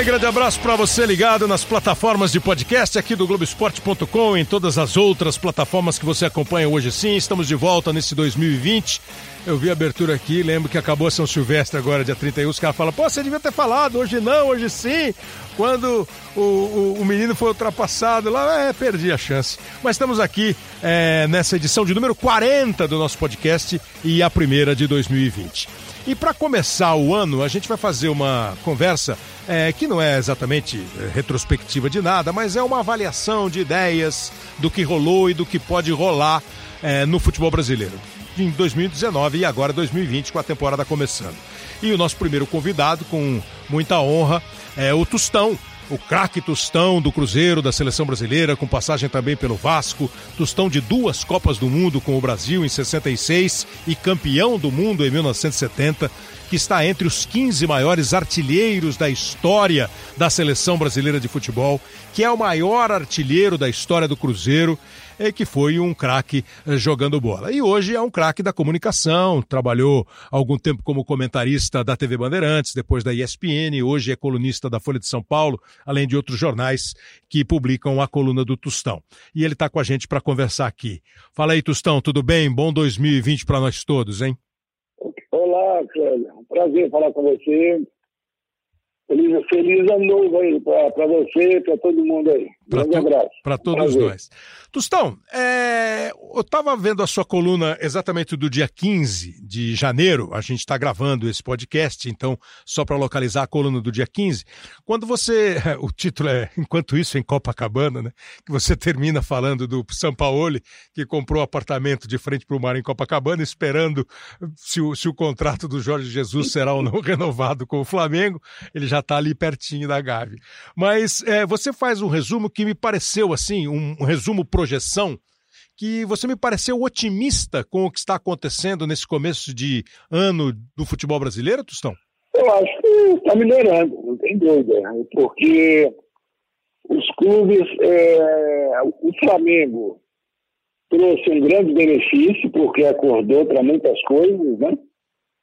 bem? Grande abraço para você ligado nas plataformas de podcast aqui do Globoesporte.com, em todas as outras plataformas que você acompanha hoje sim. Estamos de volta nesse 2020. Eu vi a abertura aqui, lembro que acabou São Silvestre agora, dia 31. Os caras falam, pô, você devia ter falado, hoje não, hoje sim. Quando o, o, o menino foi ultrapassado lá, é, perdi a chance. Mas estamos aqui é, nessa edição de número 40 do nosso podcast e a primeira de 2020. E para começar o ano, a gente vai fazer uma conversa é, que não é exatamente é, retrospectiva de nada, mas é uma avaliação de ideias do que rolou e do que pode rolar é, no futebol brasileiro. Em 2019 e agora 2020, com a temporada começando. E o nosso primeiro convidado, com muita honra, é o Tostão, o craque Tostão do Cruzeiro, da seleção brasileira, com passagem também pelo Vasco, Tostão de duas Copas do Mundo com o Brasil em 66 e campeão do mundo em 1970, que está entre os 15 maiores artilheiros da história da seleção brasileira de futebol, que é o maior artilheiro da história do Cruzeiro é que foi um craque eh, jogando bola. E hoje é um craque da comunicação, trabalhou algum tempo como comentarista da TV Bandeirantes, depois da ESPN, hoje é colunista da Folha de São Paulo, além de outros jornais que publicam a coluna do Tustão. E ele está com a gente para conversar aqui. Fala aí, Tustão, tudo bem? Bom 2020 para nós todos, hein? Olá, Cléber. Prazer falar com você. Feliz, feliz ano novo aí para você, para todo mundo aí. Grande tu, abraço. Para todos Prazer. nós. Tostão, é, eu estava vendo a sua coluna exatamente do dia 15 de janeiro, a gente está gravando esse podcast, então, só para localizar a coluna do dia 15, quando você, o título é Enquanto Isso em Copacabana, né? Que você termina falando do Sampaoli, que comprou um apartamento de frente para o mar em Copacabana, esperando se o, se o contrato do Jorge Jesus será ou não renovado com o Flamengo, ele já está ali pertinho da Gávea. Mas é, você faz um resumo que me pareceu assim, um, um resumo projeção que você me pareceu otimista com o que está acontecendo nesse começo de ano do futebol brasileiro, Tostão? Eu acho que está melhorando, não tem dúvida, né? porque os clubes, é, o Flamengo trouxe um grande benefício, porque acordou para muitas coisas, né?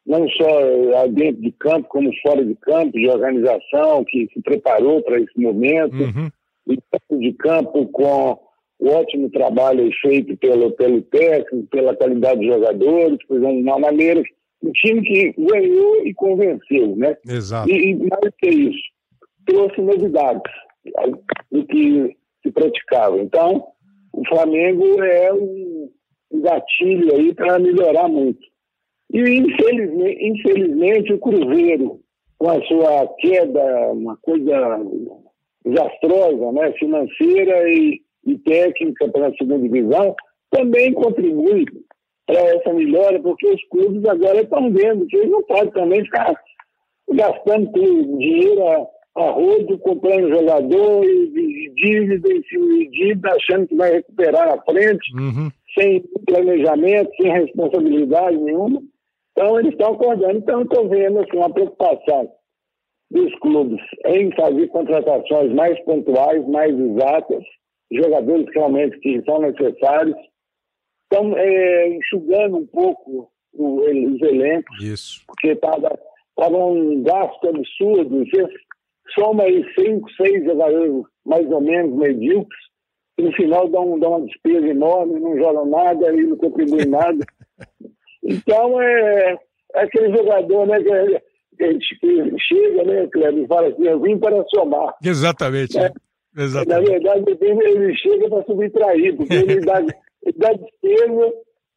não só dentro de campo, como fora de campo, de organização, que se preparou para esse momento, uhum. e de campo com o ótimo trabalho feito pelo, pelo técnico, pela qualidade de jogadores, por exemplo, uma maneira, um time que ganhou e convenceu, né? Exato. E, e mais que isso, trouxe novidades do que se praticava. Então, o Flamengo é um, um gatilho aí para melhorar muito. E, infelizmente, infelizmente, o Cruzeiro, com a sua queda, uma coisa desastrosa, né, financeira e e técnica para a segunda divisão, também contribui para essa melhora, porque os clubes agora estão vendo que eles não podem também ficar gastando dinheiro a, a rodo, comprando jogadores, e dívida em cima de dívida, achando que vai recuperar na frente, uhum. sem planejamento, sem responsabilidade nenhuma. Então, eles estão acordando. Então, estou vendo assim, uma preocupação dos clubes em fazer contratações mais pontuais, mais exatas, jogadores realmente que são necessários. Estão é, enxugando um pouco o, os elencos, Isso. porque estava um gasto absurdo. Você soma aí cinco, seis jogadores mais ou menos medíocres, e no final dão, dão uma despesa enorme, não jogam nada e não contribuem nada. Então, é, é aquele jogador né, que, que chega, né, Cleber, e fala assim, eu vim para somar. Exatamente. É, Exatamente. Na verdade, ele chega para subtrair, porque ele dá, ele dá despesa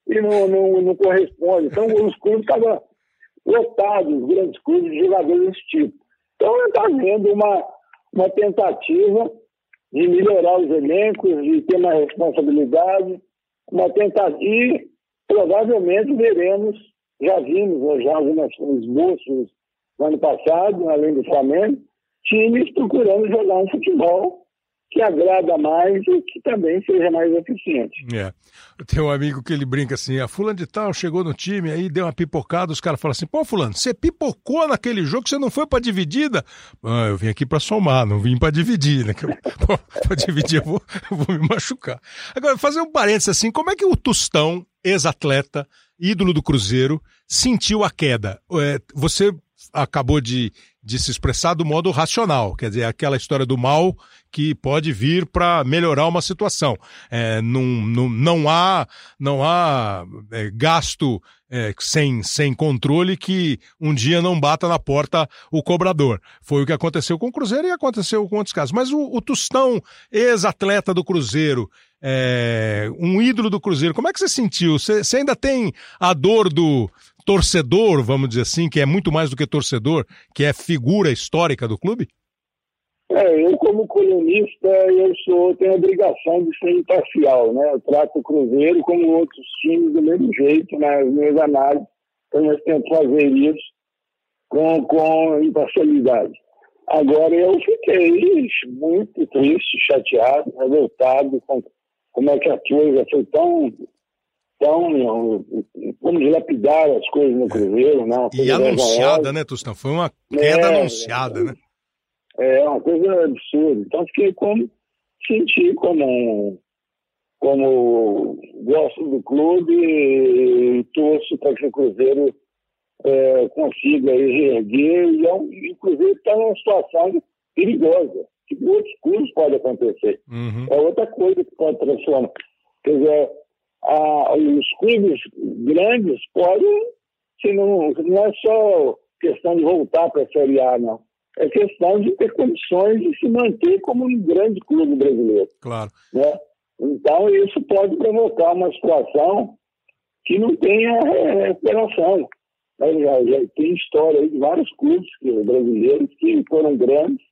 e não, não, não corresponde. Então, os clubes estavam lotados, os grandes clubes, de jogadores desse tipo. Então, está havendo uma, uma tentativa de melhorar os elencos, de ter mais responsabilidade, uma tentativa. E provavelmente veremos, já vimos já alguns esboços no ano passado, além do Flamengo, times procurando jogar um futebol que agrada mais e que também seja mais eficiente. É. Tem um amigo que ele brinca assim, a fulano de tal chegou no time, aí deu uma pipocada, os caras falam assim, pô fulano, você pipocou naquele jogo, você não foi pra dividida? Ah, eu vim aqui pra somar, não vim pra dividir, né? Pô, pra dividir eu vou, eu vou me machucar. Agora, fazer um parênteses assim, como é que o Tostão, ex-atleta, ídolo do Cruzeiro, sentiu a queda? É, você acabou de de se expressar do modo racional, quer dizer, aquela história do mal que pode vir para melhorar uma situação. É, não, não, não há, não há é, gasto é, sem, sem controle que um dia não bata na porta o cobrador. Foi o que aconteceu com o Cruzeiro e aconteceu com outros casos. Mas o, o ex-atleta do Cruzeiro, é, um ídolo do Cruzeiro, como é que você sentiu? Você ainda tem a dor do torcedor, vamos dizer assim, que é muito mais do que torcedor, que é figura histórica do clube? É, eu como colunista, eu sou, tenho a obrigação de ser imparcial, né? Eu trato o Cruzeiro como outros times do mesmo jeito, nas minhas análises, então eu tento fazer isso com, com imparcialidade. Agora, eu fiquei muito triste, chateado, revoltado com como é que a coisa foi tão tão como dilapidar as coisas no Cruzeiro, né? e anunciada, né, Tostão? Foi uma queda é, anunciada, né? É uma coisa absurda. Então fiquei como senti como como gosto do clube e torço para que o Cruzeiro é, consiga reerguer e, é um, o Cruzeiro está numa situação perigosa, que outros clubes pode acontecer. Uhum. É outra coisa que pode transformar. Quer dizer, a, os clubes grandes podem, se não, não é só questão de voltar para a Série A, não é questão de ter condições de se manter como um grande clube brasileiro. Claro. Né? Então, isso pode provocar uma situação que não tenha é, recuperação. Já, já tem história de vários clubes brasileiros que foram grandes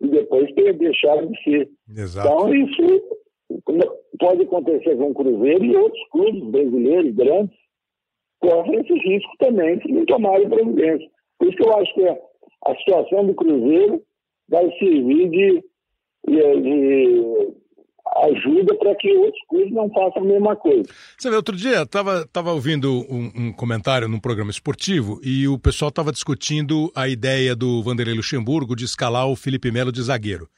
e depois deixaram de ser. Exato. Então, isso pode acontecer com o Cruzeiro e outros clubes brasileiros grandes correm esse risco também se não tomarem providência. Por isso que eu acho que é a situação do Cruzeiro vai servir de, de, de ajuda para que outros clubes não façam a mesma coisa. Você vê, outro dia estava tava ouvindo um, um, comentário num programa esportivo e o pessoal estava discutindo a ideia do Vanderlei Luxemburgo de escalar o Felipe Melo de zagueiro.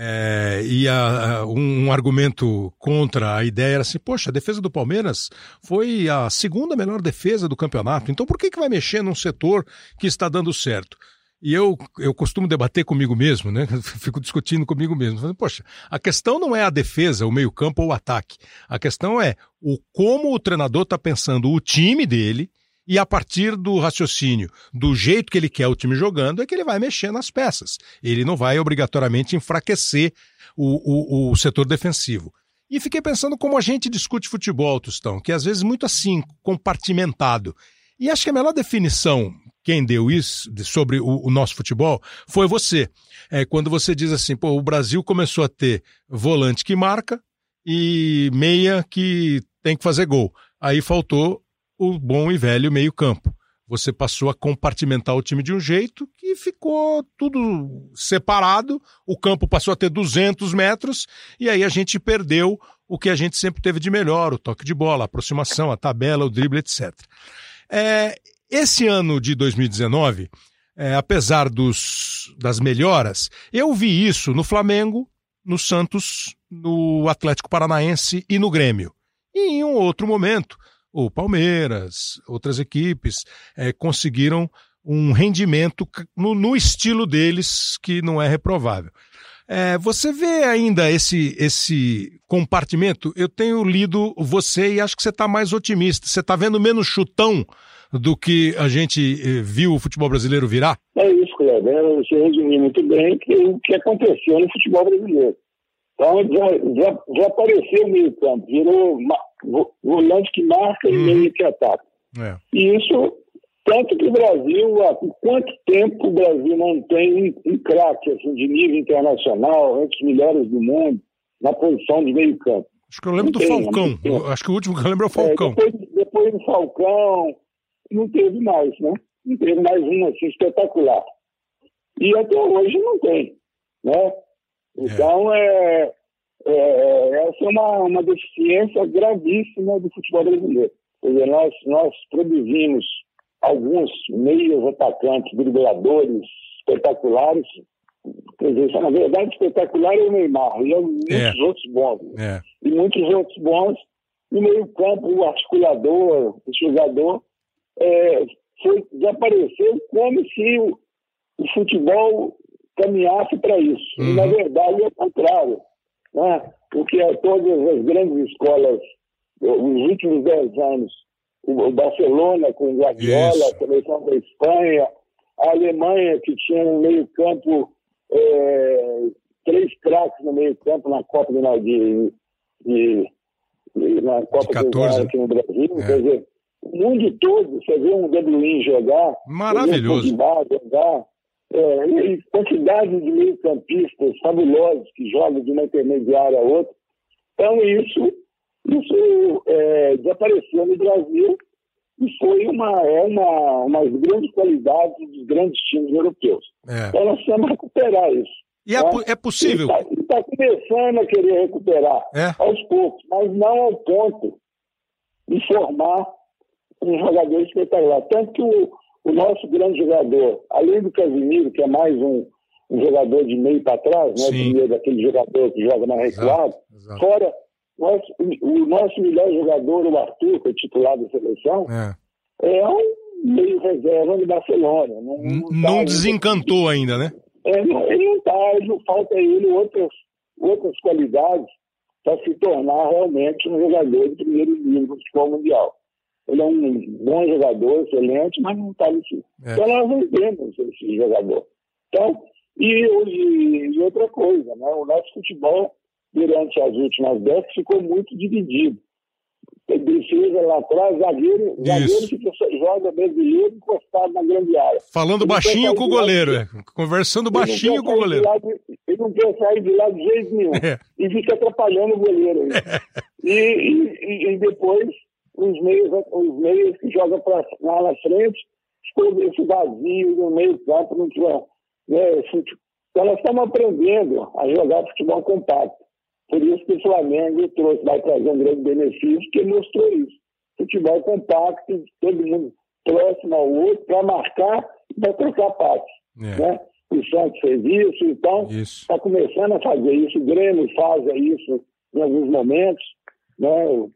É, e a, a, um, um, argumento contra a ideia era assim: poxa, a defesa do Palmeiras foi a segunda melhor defesa do campeonato, então por que, que vai mexer num setor que está dando certo? E eu, eu costumo debater comigo mesmo, né? Fico discutindo comigo mesmo. Falando, Poxa, a questão não é a defesa, o meio-campo ou o ataque. A questão é o como o treinador está pensando o time dele e a partir do raciocínio, do jeito que ele quer o time jogando, é que ele vai mexer nas peças. Ele não vai obrigatoriamente enfraquecer o, o, o setor defensivo. E fiquei pensando como a gente discute futebol, Tostão, que às vezes muito assim, compartimentado. E acho que a melhor definição quem deu isso sobre o, o nosso futebol foi você. É, quando você diz assim, pô, o Brasil começou a ter volante que marca e meia que tem que fazer gol. Aí faltou o bom e velho meio-campo. Você passou a compartimentar o time de um jeito que ficou tudo separado, o campo passou a ter 200 metros e aí a gente perdeu o que a gente sempre teve de melhor, o toque de bola, a aproximação, a tabela, o drible, etc. É, esse ano de 2019, é, apesar dos, das melhoras, eu vi isso no Flamengo, no Santos, no Atlético Paranaense e no Grêmio. E em um outro momento, o Palmeiras, outras equipes é, conseguiram um rendimento no, no, estilo deles que não é reprovável. É, você vê ainda esse, esse compartimento? Eu tenho lido você e acho que você está mais otimista. Você está vendo menos chutão do que a gente eh, viu o futebol brasileiro virar? É isso, Kleber. Você resumiu muito bem que, o que aconteceu no futebol brasileiro. Então, já, já, já apareceu o meio campo, virou volante que marca e uhum. meio que ataca. É. E isso, tanto que o Brasil, há quanto tempo o Brasil não tem um, um craque assim, de nível internacional, entre os melhores do mundo, na posição de meio campo? Acho que eu lembro não do tem, Falcão. Acho que o último que eu lembro é o Falcão. É, depois, depois do Falcão, não teve mais, né? Não teve mais um assim espetacular. E até hoje não tem, né? Então, é. é, é essa é uma, uma deficiência gravíssima do futebol brasileiro. Quer dizer, nós, nós produzimos alguns meios atacantes, dribladores espetaculares. Quer dizer, na verdade, espetacular é o Neymar, e muitos é. outros bons. É. E muitos outros bons. E meio campo, o articulador, o jogador, é, foi, desapareceu como se o, o futebol caminhasse para isso. Uhum. E, na verdade, é o contrário. Né? Porque todas as grandes escolas, nos últimos dez anos, o Barcelona com o Guardiola, isso. a seleção da Espanha, a Alemanha, que tinha um meio-campo, é, três craques no meio-campo na Copa de, de, de, na Copa de 14. aqui no Brasil. É. Quer dizer, o mundo todo, você vê um Bruyne jogar, maravilhoso. Um jogar, é, e quantidade de meio-campistas fabulosos que jogam de uma intermediária a outra. Então, isso, isso é, desapareceu no Brasil e foi uma, é uma, uma das grandes qualidades dos grandes times europeus. É. Então, nós precisamos recuperar isso. E é, né? é possível? Está tá começando a querer recuperar é. aos poucos, mas não ao ponto de formar um jogador espetacular. Tanto que o, o nosso grande jogador, além do Casimiro, que é mais um, um jogador de meio para trás, né? Primeiro daquele jogador que joga na recuada, fora nosso, o nosso melhor jogador, o Arthur, que é titular da seleção, é, é um meio reserva do Barcelona. Não, não, não tá desencantou ainda, ainda né? É, não, ele não está, ele não falta a ele outras, outras qualidades para se tornar realmente um jogador de primeiro nível do futebol mundial. Ele é um bom jogador, excelente, mas não está nesse. É. Então nós não temos esse jogador. Então, e, e, e, outra coisa, né? o nosso futebol, durante as últimas décadas, ficou muito dividido. Defesa lá atrás, zagueiro, zagueiro que joga brasileiro encostado na grande área. Falando ele baixinho com o goleiro, é. Conversando baixinho com o goleiro. De, ele não quer sair de lá de jeito nenhum. É. E fica atrapalhando o goleiro. É. E, e, e depois os meios, os meios que jogam pra, lá na frente, ficou esse vazio no meio campo, não tinha. Né, então nós estamos aprendendo a jogar futebol compacto. Por isso que o Flamengo trouxe, vai trazer um grande benefício, que mostrou isso. Futebol compacto, todo mundo próximo ao outro, para marcar e para trocar passes. É. Né? O Santos fez isso, então está começando a fazer isso. O Grêmio faz isso em alguns momentos. Né?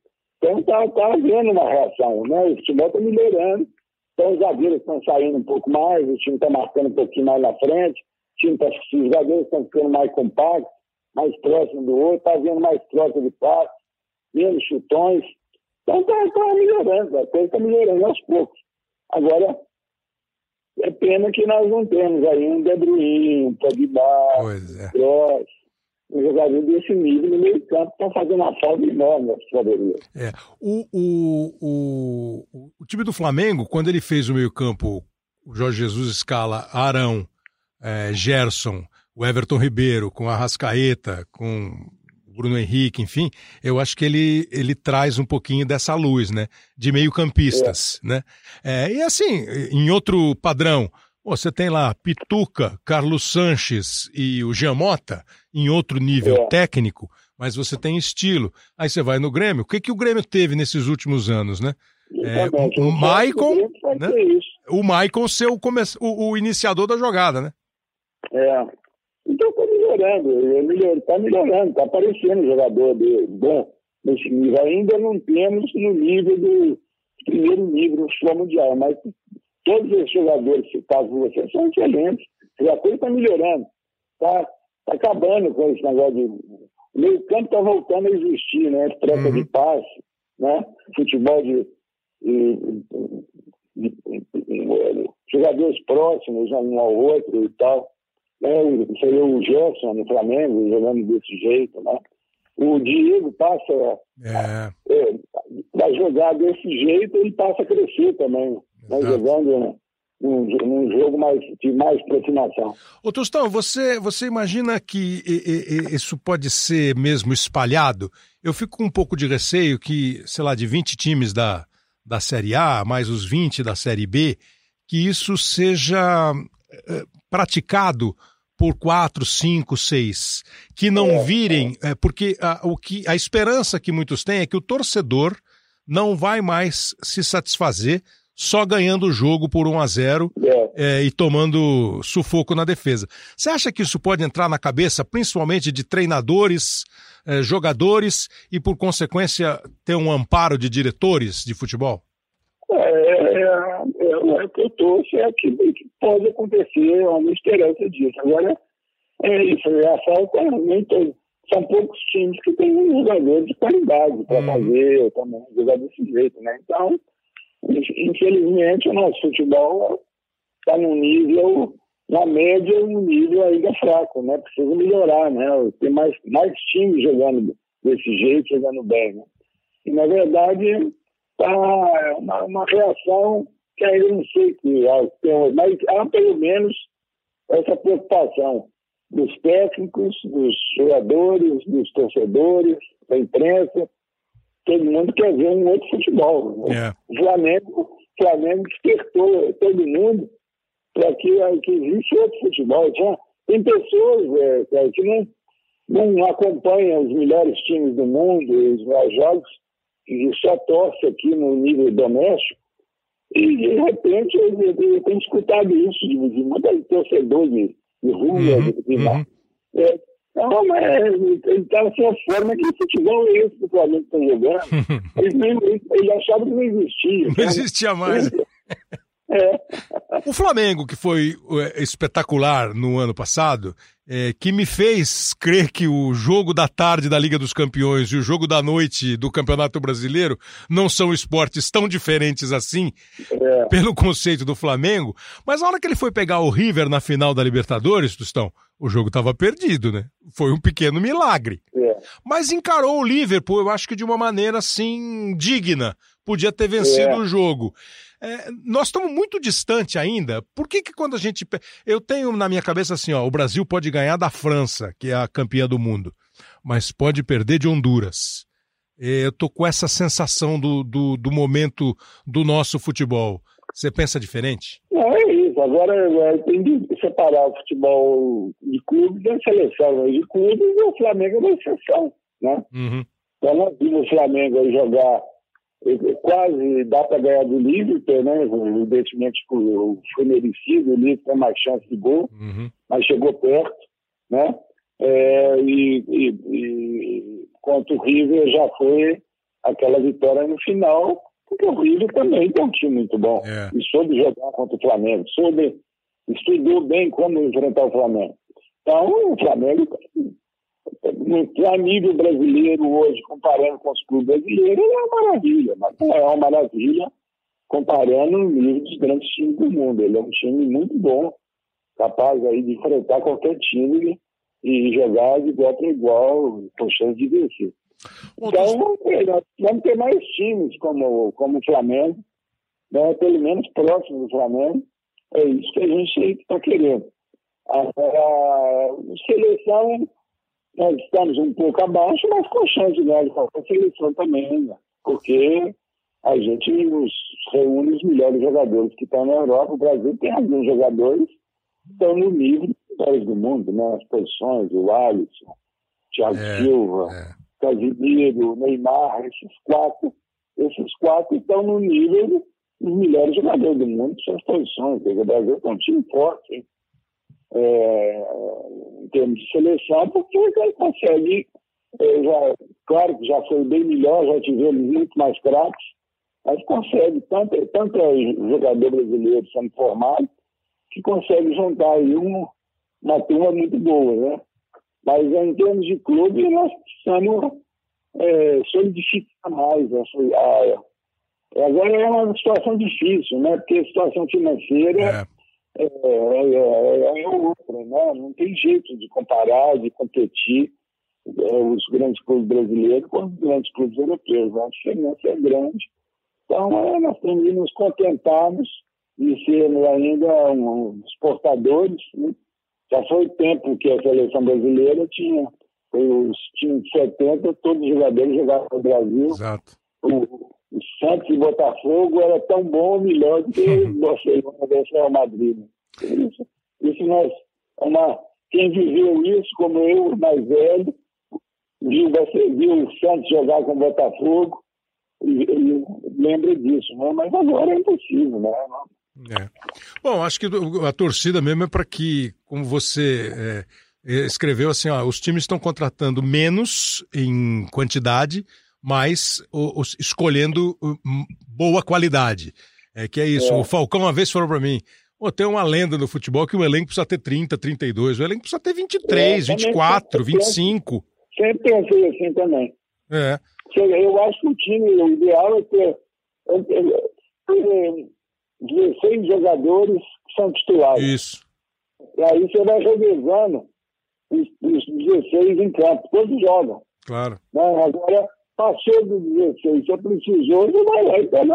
Então está tá havendo uma reação, né? O futebol está melhorando. Então os zagueiros estão saindo um pouco mais, o time está marcando um pouquinho mais na frente, o time tá, os zagueiros estão ficando mais compactos, mais próximos do outro, está havendo mais troca de passos, menos chutões. Então está tá melhorando, a coisa está melhorando aos poucos. Agora, é pena que nós não temos aí um De Bruyne, um Pogba, é. Cross, um jogador desse nível no meio campo está fazendo uma falta enorme na poderia. É. O, o, o, o, time do Flamengo, quando ele fez o meio campo, o Jorge Jesus escala Arão, é, Gerson, o Everton Ribeiro, com a Rascaeta, com o Bruno Henrique, enfim, eu acho que ele, ele traz um pouquinho dessa luz, né? De meio campistas, é. né? É, e assim, em outro padrão, você tem lá Pituca, Carlos Sanches e o Giamota em outro nível é. técnico, mas você tem estilo. Aí você vai no Grêmio. O que, que o Grêmio teve nesses últimos anos, né? É, o, Maicon, né? o Maicon ser o, come... o, o, iniciador da jogada, né? É. Então está melhorando, está melhorando, está aparecendo jogador de, bom nesse nível. Ainda não temos no nível do primeiro nível do futebol mundial, mas Todos os jogadores citados por você são excelentes. A coisa está melhorando. Está tá acabando com esse negócio de. O meio campo está voltando a existir, né? Troca uhum. de passe, né? Futebol de, de, de, de, jogadores próximos um ao outro e tal. Né? Seria o Gerson no Flamengo jogando desse jeito, né? O Diego passa é. É, a jogar desse jeito, ele passa a crescer também mas jogando um, um, jogo mais, de mais aproximação. Ô Tostão, você, você imagina que isso pode ser mesmo espalhado? Eu fico com um pouco de receio que, sei lá, de 20 times da, da Série A, mais os 20 da Série B, que isso seja é, praticado por quatro, cinco, seis, que não é, virem, é. porque a, o que, a esperança que muitos têm é que o torcedor não vai mais se satisfazer só ganhando o jogo por 1 a 0 é. É, e tomando sufoco na defesa. Você acha que isso pode entrar na cabeça, principalmente de treinadores, é, jogadores e, por consequência, ter um amparo de diretores de futebol? É, é, é, é que eu torço é que, que pode acontecer, uma esperança disso. Agora, é isso, a falta nem todo. São poucos times que têm um jogador de qualidade para uhum. fazer também jogar desse jeito, né? Então, infelizmente, o nosso futebol está num nível, na média, um nível ainda fraco, né? Precisa melhorar, né? Tem mais, mais times jogando desse jeito, jogando bem, né? E, na verdade, está uma, uma reação que ainda não sei que é, mas há pelo menos essa preocupação dos técnicos, dos jogadores, dos torcedores, da imprensa. Todo mundo quer ver um outro futebol. É. O Flamengo, Flamengo despertou todo mundo para que, que existe outro futebol. Já tem pessoas é, que não, não acompanham os melhores times do mundo, os jogos, e só torce aqui no nível doméstico. E, de repente, eu, eu tenho escutado isso de, de muitos torcedores de rua, uhum, de, de uhum. É, não, mas ele está assim, a forma que o futebol é esse que o Flamengo está jogando. ele, ele achava que não existia. Não existia mais. É. O Flamengo, que foi é, espetacular no ano passado, é, que me fez crer que o jogo da tarde da Liga dos Campeões e o jogo da noite do Campeonato Brasileiro não são esportes tão diferentes assim, é. pelo conceito do Flamengo. Mas na hora que ele foi pegar o River na final da Libertadores, Tostão, o jogo estava perdido, né? Foi um pequeno milagre. É. Mas encarou o Liverpool, eu acho que de uma maneira assim digna. Podia ter vencido é. o jogo. É, nós estamos muito distante ainda. Por que, que quando a gente. Eu tenho na minha cabeça assim, ó, o Brasil pode ganhar da França, que é a campeã do mundo, mas pode perder de Honduras. Eu tô com essa sensação do, do, do momento do nosso futebol. Você pensa diferente? Não, é isso. Agora é, tem de separar o futebol de clubes da seleção. De clubes, o Flamengo é uma exceção. Né? Uhum. Então, nós vimos o Flamengo jogar quase dá para ganhar do Liverpool, né? Evidentemente foi merecido, o Liverpool tem mais chance de gol, uhum. mas chegou perto, né? É, e, e, e contra o River já foi aquela vitória no final, porque o River também tem um time muito bom é. e soube jogar contra o Flamengo, soube, estudou bem como enfrentar o Flamengo. Então, o Flamengo a nível brasileiro hoje, comparando com os clubes brasileiros, é uma maravilha, mas não é uma maravilha comparando o nível dos grandes times do mundo. Ele é um time muito bom, capaz aí de enfrentar qualquer time e jogar de igual para igual, com chance de vencer. Então, é, nós vamos ter mais times como, como o Flamengo, né, pelo menos próximo do Flamengo. É isso que a gente está querendo. A, a, a seleção nós estamos um pouco abaixo, mas com chance de ganhar qualquer seleção também, né? porque a gente nos reúne os melhores jogadores que estão na Europa. O Brasil tem alguns jogadores que estão no nível dos do mundo, né? as posições, o Alisson, Thiago é, Silva, é. Casimiro, Neymar, esses quatro, esses quatro estão no nível dos melhores jogadores do mundo, suas posições. O Brasil tem um time forte, hein? É, em termos de seleção, porque ele consegue, é, já, claro que já foi bem melhor, já tivemos muito mais craques, mas consegue, tanto, tanto é jogador brasileiro sendo formado, que consegue juntar aí um, uma turma muito boa, né? Mas em termos de clube, nós precisamos é, solidificar mais. Essa, a, agora é uma situação difícil, né? Porque a situação financeira é é, é, é, é outra, né? Não tem jeito de comparar, de competir é, os grandes clubes brasileiros com os grandes clubes europeus. A diferença é grande. Então, é, nós temos que nos contentarmos de sermos ainda um, exportadores. Né? Já foi tempo que a seleção brasileira tinha os times de 70, todos os jogadores jogavam no Brasil. Exato. O, o Santos e Botafogo era tão bom ou melhor do que o Barcelona versus Real Madrid. Isso, isso nós, uma, quem viveu isso, como eu, mais velho, viu, viu o Santos jogar com o Botafogo, e, e lembra disso, né? mas agora é impossível, né? É. Bom, acho que a torcida mesmo é para que, como você é, escreveu assim, ó, os times estão contratando menos em quantidade mas o, o, escolhendo boa qualidade. É que é isso. É. O Falcão uma vez falou para mim: Pô, tem uma lenda no futebol que o elenco precisa ter 30, 32. O elenco precisa ter 23, é, 24, 25. Sempre pensei assim também. É. Eu acho que o time, o ideal é ter, é ter 16 jogadores que são titulares. Isso. E aí você vai revezando os, os 16 em campo. Todos jogam. Claro. Não, agora, passou dos 16, você precisou, você vai lá e pega,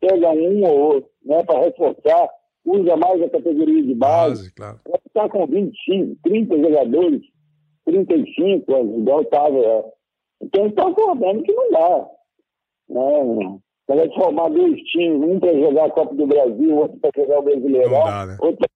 pega um ou outro, né, para reforçar usa mais a categoria de base. base claro. Está com 25, 30 jogadores, 35, igual estava. É. Então está acordando que não dá. Né? Vai formar dois times, um para jogar a Copa do Brasil, outro para jogar o Brasileirão, dá, né? outro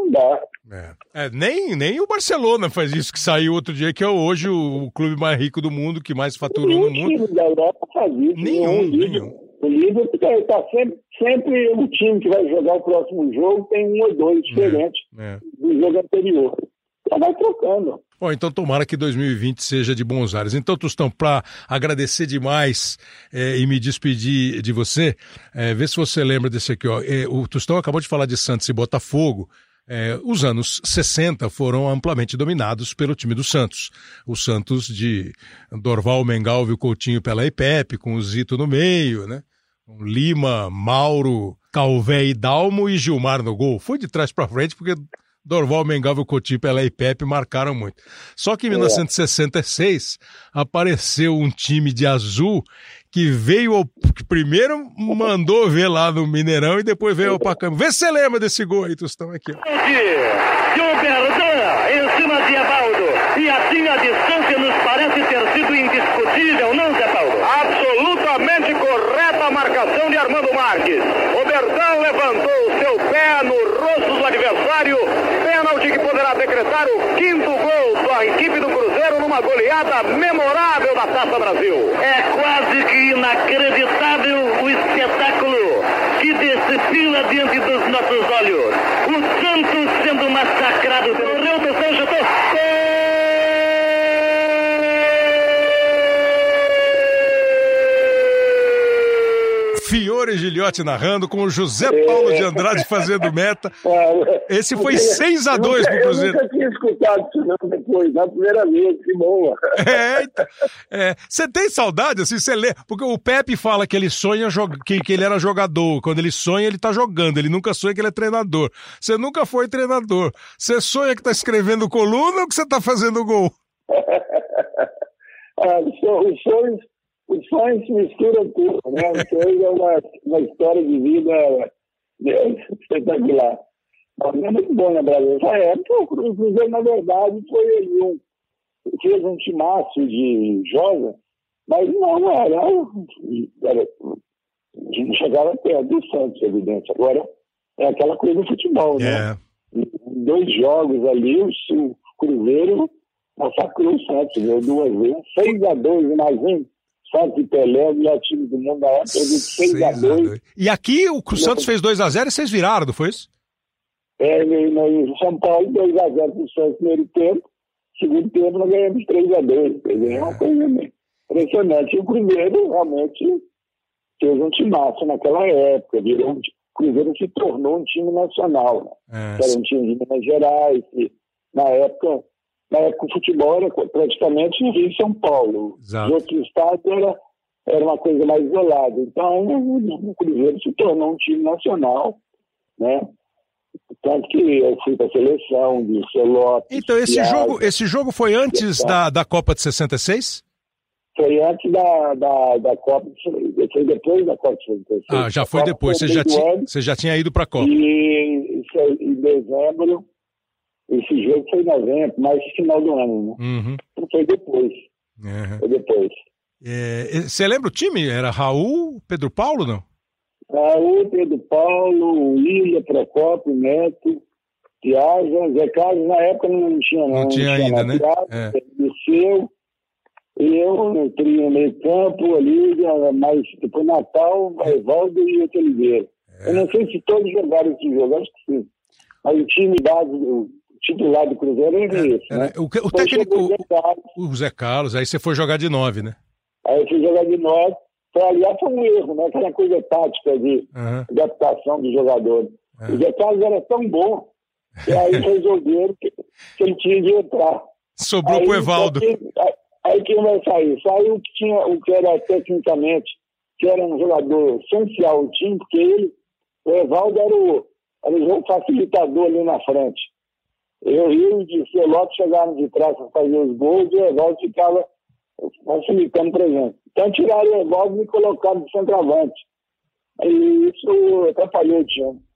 não dá. É. É, nem, nem o Barcelona faz isso que saiu outro dia, que é hoje o, o clube mais rico do mundo, que mais faturou nenhum no mundo. Time da Europa faz isso. Nenhum, nenhum. nenhum. O Liverpool está sempre, sempre o time que vai jogar o próximo jogo tem um ou dois diferentes é, é. do jogo anterior. Então vai trocando. Bom, então tomara que 2020 seja de bons ares. Então, Tostão, para agradecer demais é, e me despedir de você, é, vê se você lembra desse aqui. Ó. É, o Tostão acabou de falar de Santos e Botafogo. É, os anos 60 foram amplamente dominados pelo time do Santos. O Santos de Dorval, Mengalvio, Coutinho pela IPEP, com o Zito no meio, né? Lima, Mauro, Calvé e Dalmo e Gilmar no gol. Foi de trás para frente porque Dorval, Mengalvio, Coutinho pela IPEP marcaram muito. Só que em 1966 é. apareceu um time de azul que veio, que primeiro mandou ver lá no Mineirão e depois veio ao Pacama. Vê se você lembra desse gol aí, Tostão, aqui. Gilberdan em cima de Evaldo. E assim a distância nos parece ter sido indiscutível, não, Zé Paulo? Absolutamente correta a marcação de Armando Marques. O Berdan levantou seu pé no rosto do adversário. Poderá decretar o quinto gol da equipe do Cruzeiro numa goleada memorável da Taça Brasil. É quase que inacreditável o espetáculo que desfila diante dos nossos olhos. O Santos sendo massacrado pelo Rio do São Justo. Fiore Gilhote narrando, com o José Paulo de Andrade fazendo meta. Esse foi 6 a 2 pro Cruzeiro. Eu nunca tinha escutado isso não depois, na primeira vez, que boa. É, então, é, você tem saudade, assim, você lê, porque o Pepe fala que ele sonha que, que ele era jogador, quando ele sonha ele tá jogando, ele nunca sonha que ele é treinador. Você nunca foi treinador. Você sonha que tá escrevendo coluna ou que você tá fazendo gol? ah, os sonhos os sonhos se misturam tudo, né? O sonho é uma, uma história de vida espetacular. Mas é muito bom lembrar dessa época. O Cruzeiro, na verdade, foi um, fez um timaço de joga, mas não era, era não chegava perto do Santos, evidente. Agora é aquela coisa do futebol, né? É. Dois jogos ali, o Cruzeiro massacrou o Santos, deu duas vezes, 6 a 2 mais um. Santos e Pelé, o melhor time do mundo na época, 6x2. E aqui o Santos fez 2x0 e vocês viraram, não foi isso? É, no São Paulo, 2x0 pro Santos no primeiro tempo. Segundo tempo, nós ganhamos 3x2. Quer dizer, é uma coisa impressionante. E o Cruzeiro realmente fez um timaço naquela época. Virou um, o Cruzeiro se tornou um time nacional. Né? É, Era um time de Minas Gerais. E, na época, na época o futebol era praticamente no Rio e São Paulo. Exato. Os outros estados era, era uma coisa mais isolada. Então o, Cruzeiro se tornou um time nacional, né? Tanto que eu fui para a seleção de Lopes. Então, esse jogo, esse jogo foi antes da, da Copa de 66? Foi antes da, da, da Copa, foi depois da Copa de 66. Ah, já foi depois, você já, tinha, você já tinha ido para a Copa. E em dezembro esse jogo foi em novembro, mais final do ano, né? Uhum. Então foi depois. Uhum. Foi depois. É, você lembra o time? Era Raul, Pedro Paulo, não? Raul, Pedro Paulo, William, Procópio, Neto, Piazza, Zé Carlos, na época não tinha não. Não tinha, tinha ainda, né? Piazza, é. Desceu, eu, no trio meio campo ali, mas depois Natal, Evaldo e Oliveira. É. Eu não sei se todos jogaram esse jogo, acho que sim. Mas o time dado, titular do Cruzeiro é, é esse, né? O, o técnico, o Zé, o Zé Carlos, aí você foi jogar de nove, né? Aí eu fui jogar de nove, foi, aliás, foi um erro, né? Aquela coisa tática de uhum. adaptação dos jogadores. Uhum. O Zé Carlos era tão bom que aí resolveram que, que ele tinha de entrar. Sobrou aí, pro Evaldo. Aí, aí quem vai sair? Saiu o que tinha, o que era tecnicamente, que era um jogador essencial ao time, porque ele, o Evaldo era o, era o facilitador ali na frente. Eu e o Lopes chegaram de trás para fazer os gols e o Evaldo ficava facilitando presente. Então tiraram o Evaldo e colocaram de centroavante. E isso atrapalhou o time.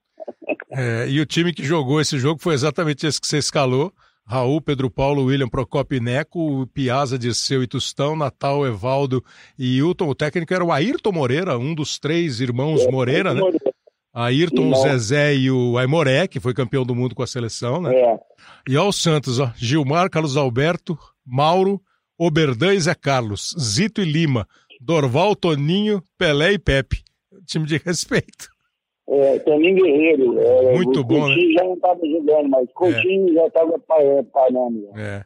É, e o time que jogou esse jogo foi exatamente esse que você escalou. Raul, Pedro Paulo, William Procopio Neco, Piazza, Dirceu e Tustão, Natal, Evaldo e Hilton. O técnico era o Ayrton Moreira, um dos três irmãos é, Moreira, né? Moreira. Ayrton, o Zezé e o Aimoré, que foi campeão do mundo com a seleção, né? É. E ó o Santos, ó, Gilmar, Carlos Alberto, Mauro, Oberdan e Zé Carlos, Zito e Lima, Dorval, Toninho, Pelé e Pepe. Time de respeito. É, Toninho Guerreiro. É, Muito o bom, Coutinho né? já não estava jogando, mas Coutinho é. já estava parando. É.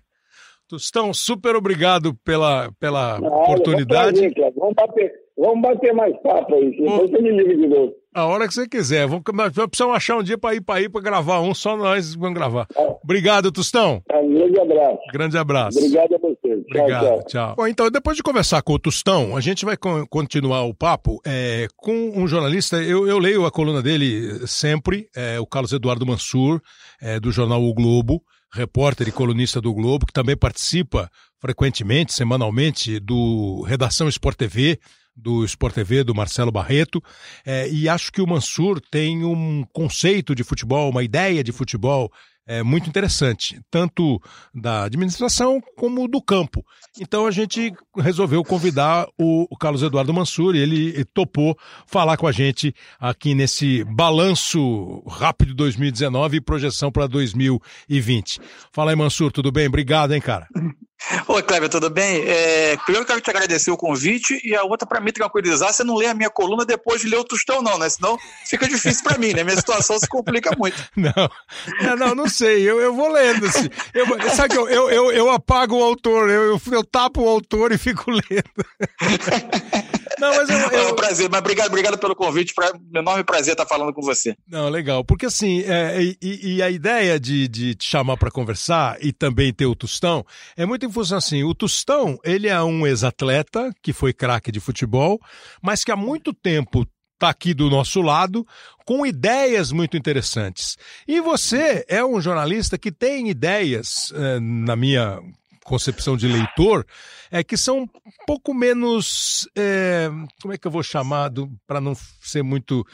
Tostão, super obrigado pela, pela não, oportunidade. Prazer, vamos, bater, vamos bater mais papo aí, depois você me liga de novo. A hora que você quiser. Vamos, precisamos achar um dia para ir para ir para gravar um, só nós vamos gravar. É. Obrigado, Tostão. É, um grande abraço. Grande abraço. Obrigado a você. Obrigado, tchau, tchau. tchau. Bom, então, depois de conversar com o Tostão, a gente vai continuar o papo é, com um jornalista. Eu, eu, leio a coluna dele sempre, é, o Carlos Eduardo Mansur, é, do jornal O Globo, repórter e colunista do Globo, que também participa frequentemente, semanalmente, do Redação Sport TV do Sport TV, do Marcelo Barreto, é, e acho que o Mansur tem um conceito de futebol, uma ideia de futebol é, muito interessante, tanto da administração como do campo. Então a gente resolveu convidar o, o Carlos Eduardo Mansur e ele topou falar com a gente aqui nesse balanço rápido 2019 e projeção para 2020. Fala aí, Mansur, tudo bem? Obrigado, hein, cara. Oi, Cleber, tudo bem? É, primeiro quero te agradecer o convite e a outra para me tranquilizar, você não lê a minha coluna depois de ler o Tostão, não, né? Senão fica difícil para mim, né? Minha situação se complica muito. Não, não, não sei, eu, eu vou lendo. Assim. Eu, sabe que eu, eu, eu, eu apago o autor, eu, eu, eu tapo o autor e fico lendo. Não, mas eu, eu... É um prazer, mas obrigado, obrigado pelo convite. Pra, enorme prazer estar falando com você. Não, legal. Porque assim, é, e, e, a ideia de, de te chamar para conversar e também ter o Tostão é muito em função assim. O Tostão, ele é um ex-atleta que foi craque de futebol, mas que há muito tempo está aqui do nosso lado, com ideias muito interessantes. E você é um jornalista que tem ideias, é, na minha concepção de leitor, é que são um pouco menos. É, como é que eu vou chamar, para não ser muito.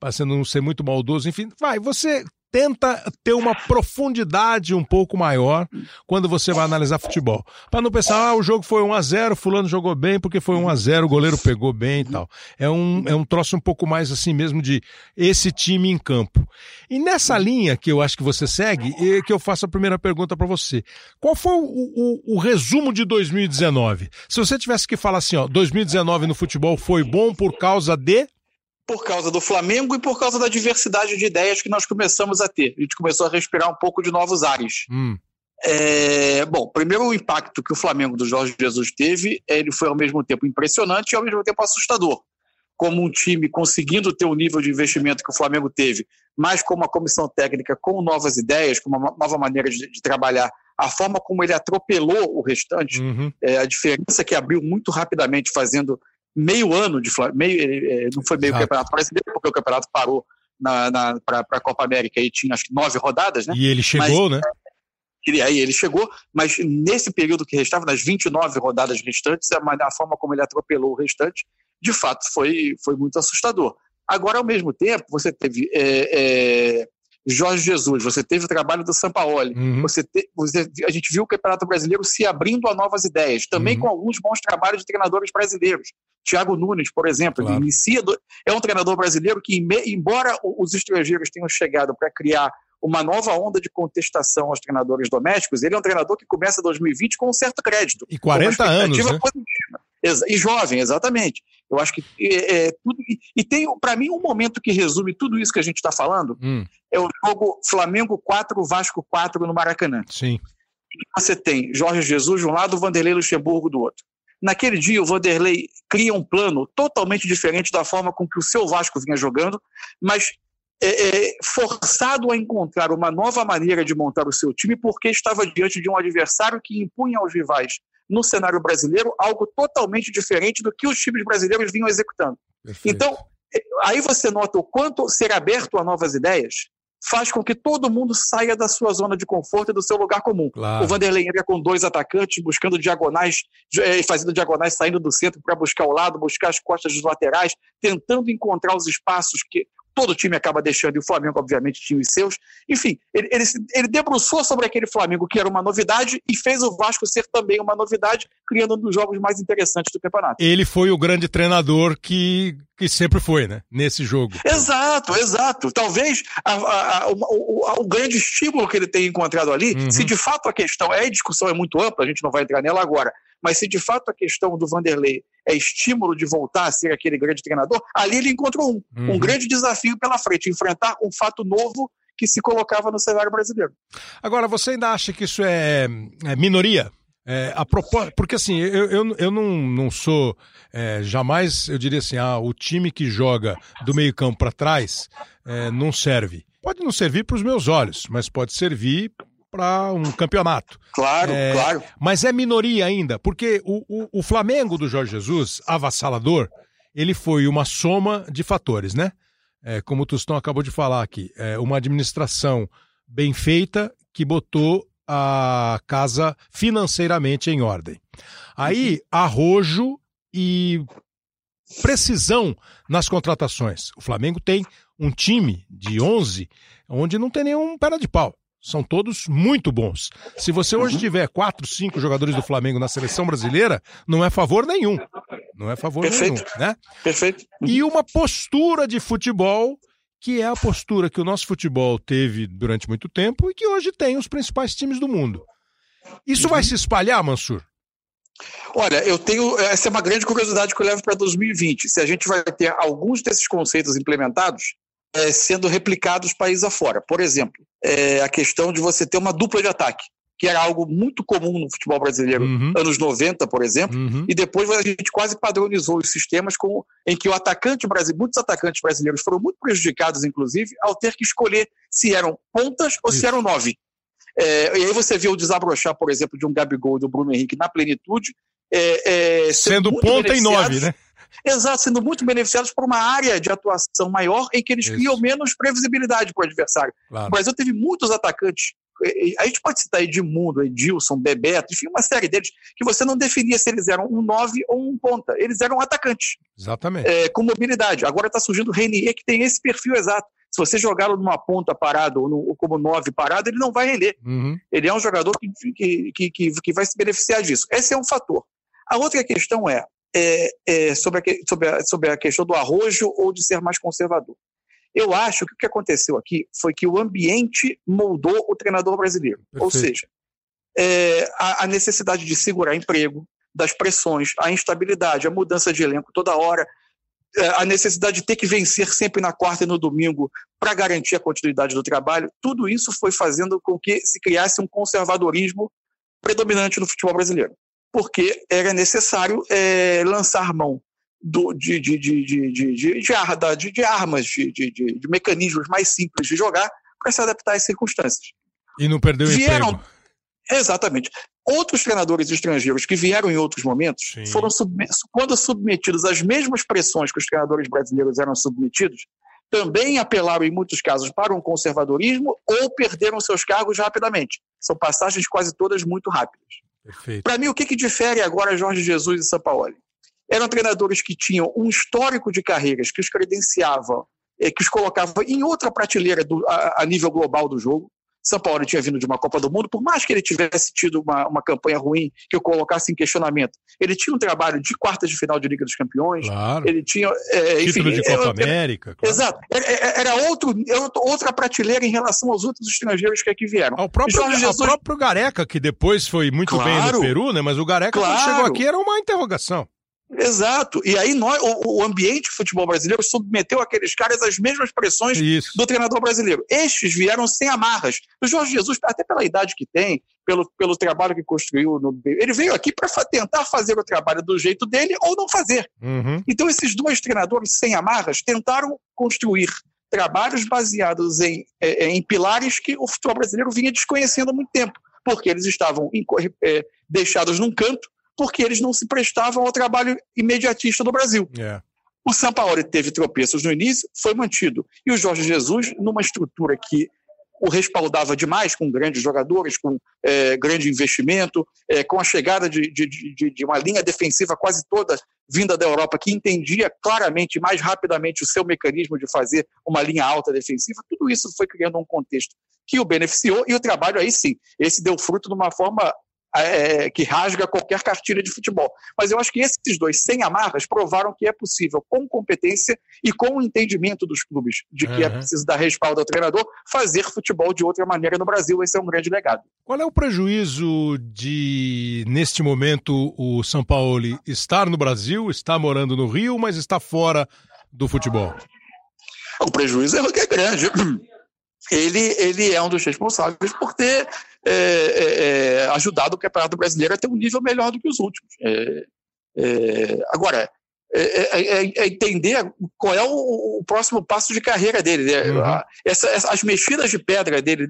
para não ser muito maldoso, enfim, vai, você tenta ter uma profundidade um pouco maior quando você vai analisar futebol. Para não pensar, ah, o jogo foi 1 a 0 fulano jogou bem porque foi 1 a 0 o goleiro pegou bem e tal. É um, é um troço um pouco mais assim mesmo de esse time em campo. E nessa linha que eu acho que você segue, é que eu faço a primeira pergunta para você. Qual foi o, o, o resumo de 2019? Se você tivesse que falar assim, ó, 2019 no futebol foi bom por causa de por causa do Flamengo e por causa da diversidade de ideias que nós começamos a ter. A gente começou a respirar um pouco de novos ares. Hum. É, bom, primeiro o impacto que o Flamengo do Jorge Jesus teve, ele foi ao mesmo tempo impressionante e ao mesmo tempo assustador. Como um time conseguindo ter o nível de investimento que o Flamengo teve, mas com uma comissão técnica com novas ideias, com uma nova maneira de, de trabalhar, a forma como ele atropelou o restante, uhum. é, a diferença que abriu muito rapidamente, fazendo meio ano de meio, é, não foi meio Exato. campeonato brasileiro, porque o campeonato parou na, na, para a Copa América e tinha acho que nove rodadas, né? E ele chegou, mas, né? E aí ele chegou, mas nesse período que restava, nas 29 rodadas restantes, a, a forma como ele atropelou o restante, de fato, foi, foi muito assustador. Agora, ao mesmo tempo, você teve é, é, Jorge Jesus, você teve o trabalho do Sampaoli, uhum. você, te, você a gente viu o Campeonato Brasileiro se abrindo a novas ideias, também uhum. com alguns bons trabalhos de treinadores brasileiros. Thiago Nunes, por exemplo, claro. inicia do, é um treinador brasileiro que, embora os estrangeiros tenham chegado para criar uma nova onda de contestação aos treinadores domésticos, ele é um treinador que começa 2020 com um certo crédito. E 40 anos, né? E jovem, exatamente. Eu acho que é, é tudo. E, e tem, para mim, um momento que resume tudo isso que a gente está falando hum. é o jogo Flamengo 4, Vasco 4 no Maracanã. Sim. Você tem Jorge Jesus de um lado, Vanderlei Luxemburgo do outro. Naquele dia, o Vanderlei cria um plano totalmente diferente da forma com que o seu Vasco vinha jogando, mas é, é, forçado a encontrar uma nova maneira de montar o seu time, porque estava diante de um adversário que impunha aos rivais no cenário brasileiro algo totalmente diferente do que os times brasileiros vinham executando. Perfeito. Então, é, aí você nota o quanto ser aberto a novas ideias faz com que todo mundo saia da sua zona de conforto e do seu lugar comum. Claro. O Vanderlei entra com dois atacantes, buscando diagonais, eh, fazendo diagonais, saindo do centro para buscar o lado, buscar as costas dos laterais, tentando encontrar os espaços que todo time acaba deixando, e o Flamengo, obviamente, tinha os seus. Enfim, ele, ele, ele, debruçou sobre aquele Flamengo que era uma novidade e fez o Vasco ser também uma novidade, criando um dos jogos mais interessantes do campeonato. Ele foi o grande treinador que, que sempre foi, né? Nesse jogo. Exato, exato. Talvez a, a, a, o, o, grande estímulo que ele tenha encontrado ali, uhum. se de fato a questão é, a discussão é muito ampla, a gente não vai entrar nela agora, mas se de fato a questão do Vanderlei é estímulo de voltar a ser aquele grande treinador, ali ele encontrou um, uhum. um grande desafio pela frente, enfrentar um fato novo que se colocava no cenário brasileiro. Agora, você ainda acha que isso é, é minoria? É, a propósito, porque assim, eu, eu, eu não, não sou é, jamais, eu diria assim, ah, o time que joga do meio campo para trás é, não serve. Pode não servir para os meus olhos, mas pode servir para um campeonato. Claro, é, claro. Mas é minoria ainda, porque o, o, o, Flamengo do Jorge Jesus, avassalador, ele foi uma soma de fatores, né? É, como o Tostão acabou de falar aqui, é uma administração bem feita que botou a casa financeiramente em ordem. Aí, arrojo e precisão nas contratações. O Flamengo tem um time de 11 onde não tem nenhum perna de pau. São todos muito bons. Se você hoje tiver quatro, cinco jogadores do Flamengo na seleção brasileira, não é favor nenhum. Não é favor Perfeito. nenhum, né? Perfeito. E uma postura de futebol que é a postura que o nosso futebol teve durante muito tempo e que hoje tem os principais times do mundo. Isso vai se espalhar, Mansur? Olha, eu tenho. Essa é uma grande curiosidade que eu levo para 2020. Se a gente vai ter alguns desses conceitos implementados é, sendo replicados país afora. Por exemplo, é, a questão de você ter uma dupla de ataque, que era algo muito comum no futebol brasileiro, uhum. anos 90, por exemplo, uhum. e depois a gente quase padronizou os sistemas com, em que o atacante brasileiro, muitos atacantes brasileiros foram muito prejudicados, inclusive, ao ter que escolher se eram pontas ou Isso. se eram nove. É, e aí você vê o desabrochar, por exemplo, de um Gabigol e do Bruno Henrique na plenitude. É, é, sendo, sendo ponta em nove, né? Exato, sendo muito beneficiados por uma área de atuação maior em que eles Isso. criam menos previsibilidade para o adversário. Claro. O Brasil teve muitos atacantes. A gente pode citar Edmundo, Edilson, Bebeto, enfim, uma série deles que você não definia se eles eram um 9 ou um ponta. Eles eram atacantes. Exatamente. É, com mobilidade. Agora está surgindo o Renier, que tem esse perfil exato. Se você jogá-lo numa ponta parado ou, no, ou, como nove parado, ele não vai render. Uhum. Ele é um jogador que, que, que, que, vai se beneficiar disso. Esse é um fator. A outra questão é, é, é, sobre, a, sobre, a, sobre a questão do arrojo ou de ser mais conservador. Eu acho que o que aconteceu aqui foi que o ambiente moldou o treinador brasileiro. Perfeito. Ou seja, é, a, a, necessidade de segurar emprego, das pressões, a instabilidade, a mudança de elenco toda hora, é, a necessidade de ter que vencer sempre na quarta e no domingo para garantir a continuidade do trabalho, tudo isso foi fazendo com que se criasse um conservadorismo predominante no futebol brasileiro porque era necessário é, lançar mão do, de, de, de, de, armas, de, mecanismos mais simples de jogar para se adaptar às circunstâncias. E não perdeu vieram, emprego. Exatamente. Outros treinadores estrangeiros que vieram em outros momentos Sim. foram submet quando submetidos às mesmas pressões que os treinadores brasileiros eram submetidos, também apelaram em muitos casos para um conservadorismo ou perderam seus cargos rapidamente. São passagens quase todas muito rápidas. Para mim, o que, que difere agora Jorge Jesus e Sampaoli? Eram treinadores que tinham um histórico de carreiras que os credenciavam, eh, que os colocavam em outra prateleira do, a, a nível global do jogo. São Paulo tinha vindo de uma Copa do Mundo, por mais que ele tivesse tido uma, uma campanha ruim que eu colocasse em questionamento, ele tinha um trabalho de quartas de final de Liga dos Campeões, claro. ele tinha. É, Título enfim, de Copa era, América. Claro. Exato. Era, era, outro, era outra prateleira em relação aos outros estrangeiros que aqui vieram. Ao próprio, Jesus... ao próprio Gareca, que depois foi muito claro. bem no Peru, né? Mas o Gareca, quando chegou aqui, era uma interrogação. Exato. E aí nós, o, o, ambiente do futebol brasileiro submeteu aqueles caras às mesmas pressões Isso. do treinador brasileiro. Estes vieram sem amarras. O Jorge Jesus, até pela idade que tem, pelo, pelo trabalho que construiu, no, ele veio aqui para tentar fazer o trabalho do jeito dele ou não fazer. Uhum. Então esses dois treinadores sem amarras tentaram construir trabalhos baseados em, é, é, em pilares que o futebol brasileiro vinha desconhecendo há muito tempo, porque eles estavam é, deixados num canto porque eles não se prestavam ao trabalho imediatista do Brasil. É. O São Paulo teve tropeços no início, foi mantido. E o Jorge Jesus, numa estrutura que o respaldava demais, com grandes jogadores, com é, grande investimento, é, com a chegada de, de, de, de, uma linha defensiva quase toda vinda da Europa, que entendia claramente, mais rapidamente, o seu mecanismo de fazer uma linha alta defensiva, tudo isso foi criando um contexto que o beneficiou, e o trabalho aí sim, esse deu fruto de uma forma é, que rasga qualquer cartilha de futebol. Mas eu acho que esses dois, sem amarras, provaram que é possível, com competência e com o entendimento dos clubes de que uhum. é preciso dar respaldo ao treinador, fazer futebol de outra maneira no Brasil. Esse é um grande legado. Qual é o prejuízo de, neste momento, o São Paulo estar no Brasil, estar morando no Rio, mas está fora do futebol? O prejuízo é grande ele, ele é um dos responsáveis por ter é, é, é, ajudado o Campeonato Brasileiro a ter um nível melhor do que os últimos. É, é, agora, é, é, entender qual é o, o, próximo passo de carreira dele. Né? Uhum. Essa, as mexidas de pedra dele,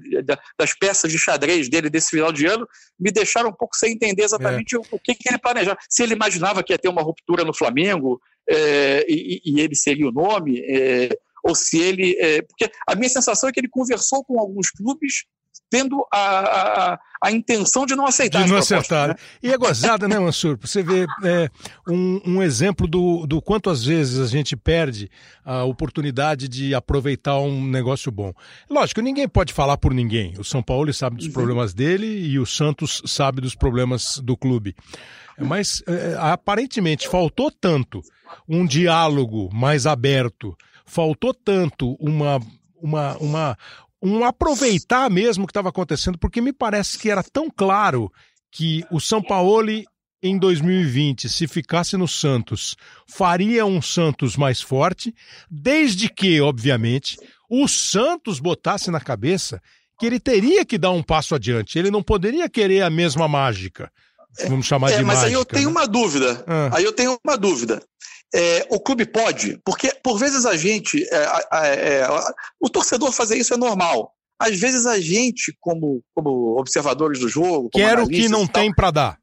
das peças de xadrez dele desse final de ano, me deixaram um pouco sem entender exatamente o, o que, que, ele planejava. Se ele imaginava que ia ter uma ruptura no Flamengo e, e, ele seria o nome ou se ele. É, porque a minha sensação é que ele conversou com alguns clubes tendo a, a, a, intenção de não aceitar. De não acertar. Né? E é gozada, né, Mansur? Você vê é, um, um, exemplo do, do quanto às vezes a gente perde a oportunidade de aproveitar um negócio bom. Lógico, ninguém pode falar por ninguém. O São Paulo sabe dos uhum. problemas dele e o Santos sabe dos problemas do clube. Mas é, aparentemente faltou tanto um diálogo mais aberto faltou tanto uma, uma, uma, um aproveitar mesmo o que estava acontecendo, porque me parece que era tão claro que o São Paulo em 2020, se ficasse no Santos, faria um Santos mais forte, desde que, obviamente, o Santos botasse na cabeça que ele teria que dar um passo adiante, ele não poderia querer a mesma mágica. Vamos chamar é, de mas mágica. Mas aí eu tenho né? uma dúvida. Ah. Aí eu tenho uma dúvida. É, o clube pode, porque por vezes a gente, é, é, o torcedor fazer isso é normal. Às vezes a gente, como, como observadores do jogo, quer o que não tem para dar.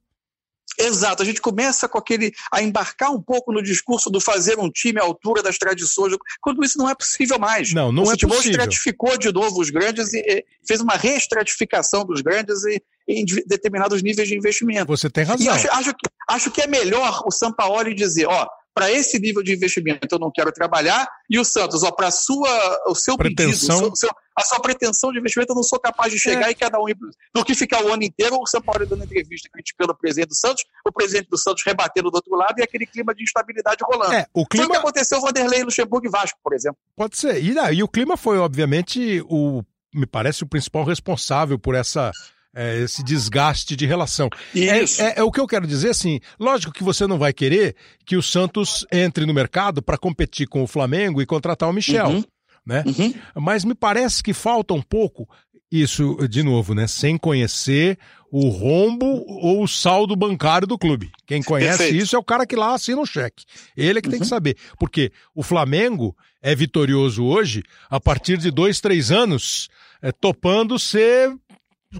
Exato, a gente começa com aquele a embarcar um pouco no discurso do fazer um time à altura das tradições, quando isso não é possível mais. Não, não o é possível. O estratificou de novo os grandes e, e fez uma reestratificação dos grandes e, em determinados níveis de investimento. Você tem razão. E acho, acho, acho que é melhor o Sampaoli dizer, ó, para esse nível de investimento eu não quero trabalhar, e o Santos, ó, para sua o seu pretensão. pedido, o seu, a sua pretensão de investimento, eu não sou capaz de chegar é. e cada um do que ficar o ano inteiro, o São Paulo dando entrevista criticando o presidente do Santos, o presidente do Santos rebatendo do outro lado e aquele clima de instabilidade rolando. É, o clima... Foi o que aconteceu com Vanderlei, Luxemburgo e Vasco, por exemplo. Pode ser. E, e o clima foi, obviamente, o me parece o principal responsável por essa é, esse desgaste de relação. Isso. É, é, é, o que eu quero dizer, assim, lógico que você não vai querer que o Santos entre no mercado para competir com o Flamengo e contratar o Michel, uhum. né? Uhum. Mas me parece que falta um pouco isso, de novo, né? Sem conhecer o rombo ou o saldo bancário do clube. Quem conhece Perfeito. isso é o cara que lá assina o cheque. Ele é que uhum. tem que uhum. saber. Porque o Flamengo é vitorioso hoje a partir de dois, três anos, é, topando ser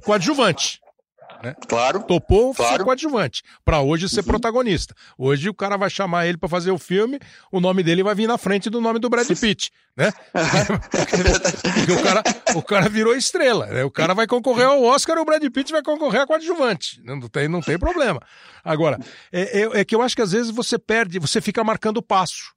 coadjuvante. Né? Claro. Topou claro. ser coadjuvante. Para hoje ser uhum. protagonista. Hoje o cara vai chamar ele para fazer o filme, o nome dele vai vir na frente do nome do Brad Pitt, né? Porque o cara, o cara virou estrela, né? O cara vai concorrer ao Oscar, o Brad Pitt vai concorrer a coadjuvante. Não tem, não tem problema. Agora, é, é, é que eu acho que às vezes você perde, você fica marcando passo.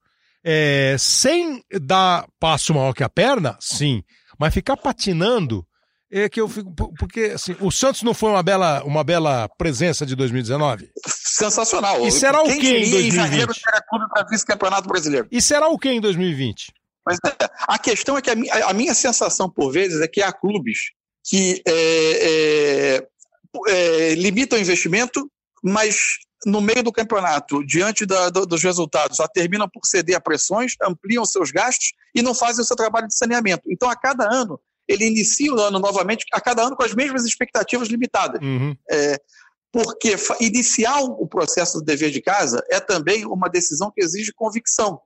É, sem dar passo maior que a perna, sim. Mas ficar patinando é que eu fico. Porque assim, o Santos não foi uma bela, uma bela presença de 2019? Sensacional. E será o que em 2020? para vice-campeonato brasileiro. E será o que em 2020? Mas é, a questão é que a minha, a minha, sensação, por vezes, é que há clubes que é, é, é limitam o investimento, mas no meio do campeonato, diante da, do, dos resultados, já terminam por ceder a pressões, ampliam seus gastos e não fazem o seu trabalho de saneamento. Então, a cada ano, ele inicia o ano novamente, a cada ano com as mesmas expectativas limitadas. Uhum. É, porque iniciar o processo do dever de casa é também uma decisão que exige convicção.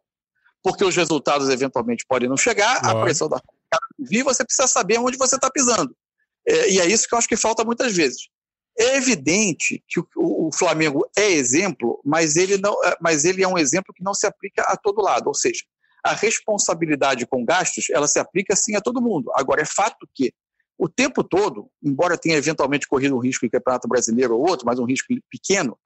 Porque os resultados eventualmente podem não chegar, a pressão da vir, você precisa saber onde você está pisando. É, e é isso que eu acho que falta muitas vezes. É evidente que o, o, Flamengo é exemplo, mas ele, não, é, mas ele é um exemplo que não se aplica a todo lado. Ou seja, a responsabilidade com gastos, ela se aplica sim a todo mundo. Agora, é fato que o tempo todo, embora tenha eventualmente corrido um risco em Campeonato Brasileiro ou outro, mas um risco pequeno,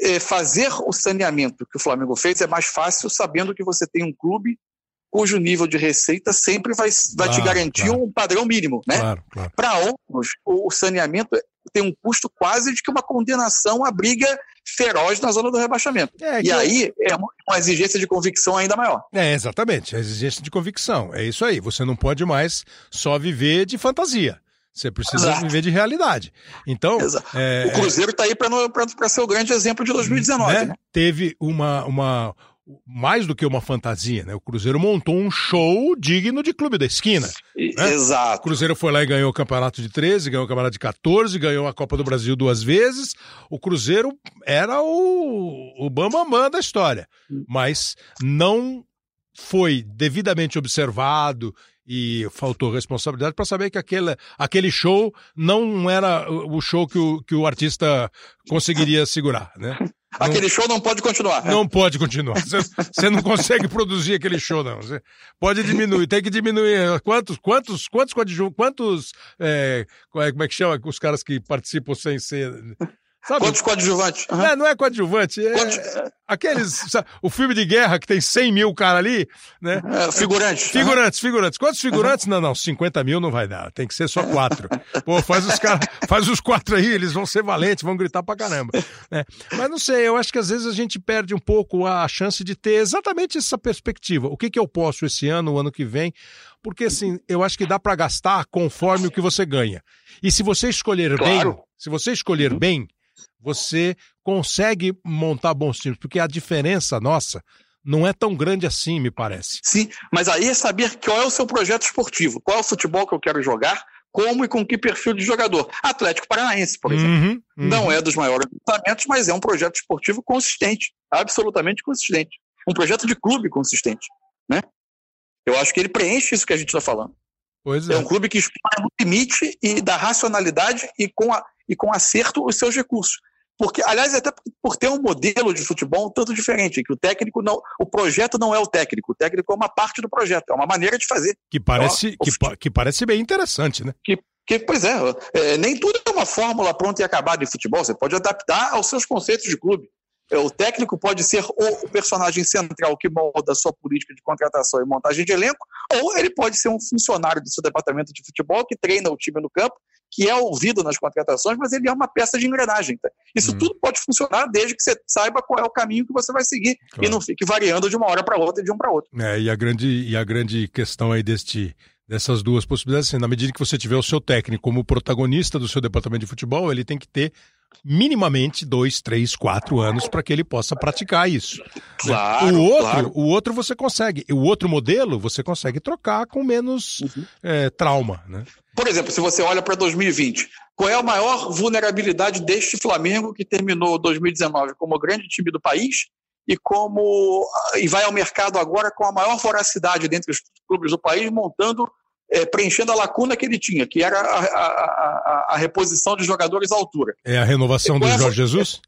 é, fazer o saneamento que o Flamengo fez é mais fácil sabendo que você tem um clube cujo nível de receita sempre vai, vai claro, te garantir claro. um padrão mínimo. Né? Claro, Para outros, o, saneamento tem um custo quase de que uma condenação à briga feroz na zona do rebaixamento. É, e aí é uma, uma, exigência de convicção ainda maior. É, exatamente, a exigência de convicção. É isso aí. Você não pode mais só viver de fantasia. Você precisa Exato. viver de realidade. Então. É, o Cruzeiro está aí para ser o grande exemplo de 2019. Né? Né? Teve uma, uma, mais do que uma fantasia, né? O Cruzeiro montou um show digno de clube da esquina. Né? Exato. O Cruzeiro foi lá e ganhou o campeonato de 13, ganhou o campeonato de 14, ganhou a Copa do Brasil duas vezes. O Cruzeiro era o, o bambambam da história, mas não foi devidamente observado e faltou responsabilidade para saber que aquele, aquele show não era o show que o, que o artista conseguiria segurar, né? Aquele show não pode continuar. Não pode continuar. Você não consegue produzir aquele show, não. Você pode diminuir, tem que diminuir. Quantos, quantos, quantos coadjuvantes, quantos, é, como é que chama os caras que participam sem ser Sabe? Quantos coadjuvantes? Uhum. É, não é coadjuvante, é Quantos... aqueles. Sabe, o filme de guerra que tem 100 mil cara ali, né? É, figurantes. Figurantes, uhum. figurantes. Quantos figurantes? Uhum. Não, não, 50 mil não vai dar. Tem que ser só quatro. Pô, faz os caras, faz os quatro aí, eles vão ser valentes, vão gritar pra caramba. Né? Mas não sei, eu acho que às vezes a gente perde um pouco a chance de ter exatamente essa perspectiva. O que, que eu posso esse ano, o ano que vem? Porque assim, eu acho que dá para gastar conforme o que você ganha. E se você escolher claro. bem, se você escolher bem, você consegue montar bons times, porque a diferença nossa não é tão grande assim, me parece. Sim, mas aí é saber qual é o seu projeto esportivo, qual é o futebol que eu quero jogar, como e com que perfil de jogador. Atlético Paranaense, por exemplo. Uhum, uhum. Não é dos maiores lançamentos, mas é um projeto esportivo consistente, absolutamente consistente. Um projeto de clube consistente. Né? Eu acho que ele preenche isso que a gente está falando. Pois é. é um clube que expõe no limite e da racionalidade e com, a, e com acerto os seus recursos. Porque, aliás, até por ter um modelo de futebol um tanto diferente, que o técnico não. O projeto não é o técnico, o técnico é uma parte do projeto, é uma maneira de fazer. Que parece, então, que, que, parece bem interessante, né? Que, que, pois é, é, nem tudo é uma fórmula pronta e acabada de futebol, você pode adaptar aos seus conceitos de clube. É, o técnico pode ser o personagem central que molda a sua política de contratação e montagem de elenco, ou ele pode ser um funcionário do seu departamento de futebol que treina o time no campo, que é ouvido nas contratações, mas ele é uma peça de engrenagem. Tá? Isso hum. tudo pode funcionar desde que você saiba qual é o caminho que você vai seguir claro. e não fique variando de uma hora para outra e de um para outro. É, e a grande e a grande questão aí deste dessas duas possibilidades, assim, na medida que você tiver o seu técnico como protagonista do seu departamento de futebol, ele tem que ter minimamente dois, três, quatro anos para que ele possa praticar isso. Claro, o outro, claro. o outro você consegue, o outro modelo você consegue trocar com menos uhum. é, trauma, né? Por exemplo, se você olha para 2020, qual é a maior vulnerabilidade deste Flamengo que terminou 2019 como o grande time do país e como e vai ao mercado agora com a maior voracidade dentre os clubes do país, montando é, preenchendo a lacuna que ele tinha, que era a, a, a, a reposição de jogadores à altura. É a renovação do Jorge Jesus?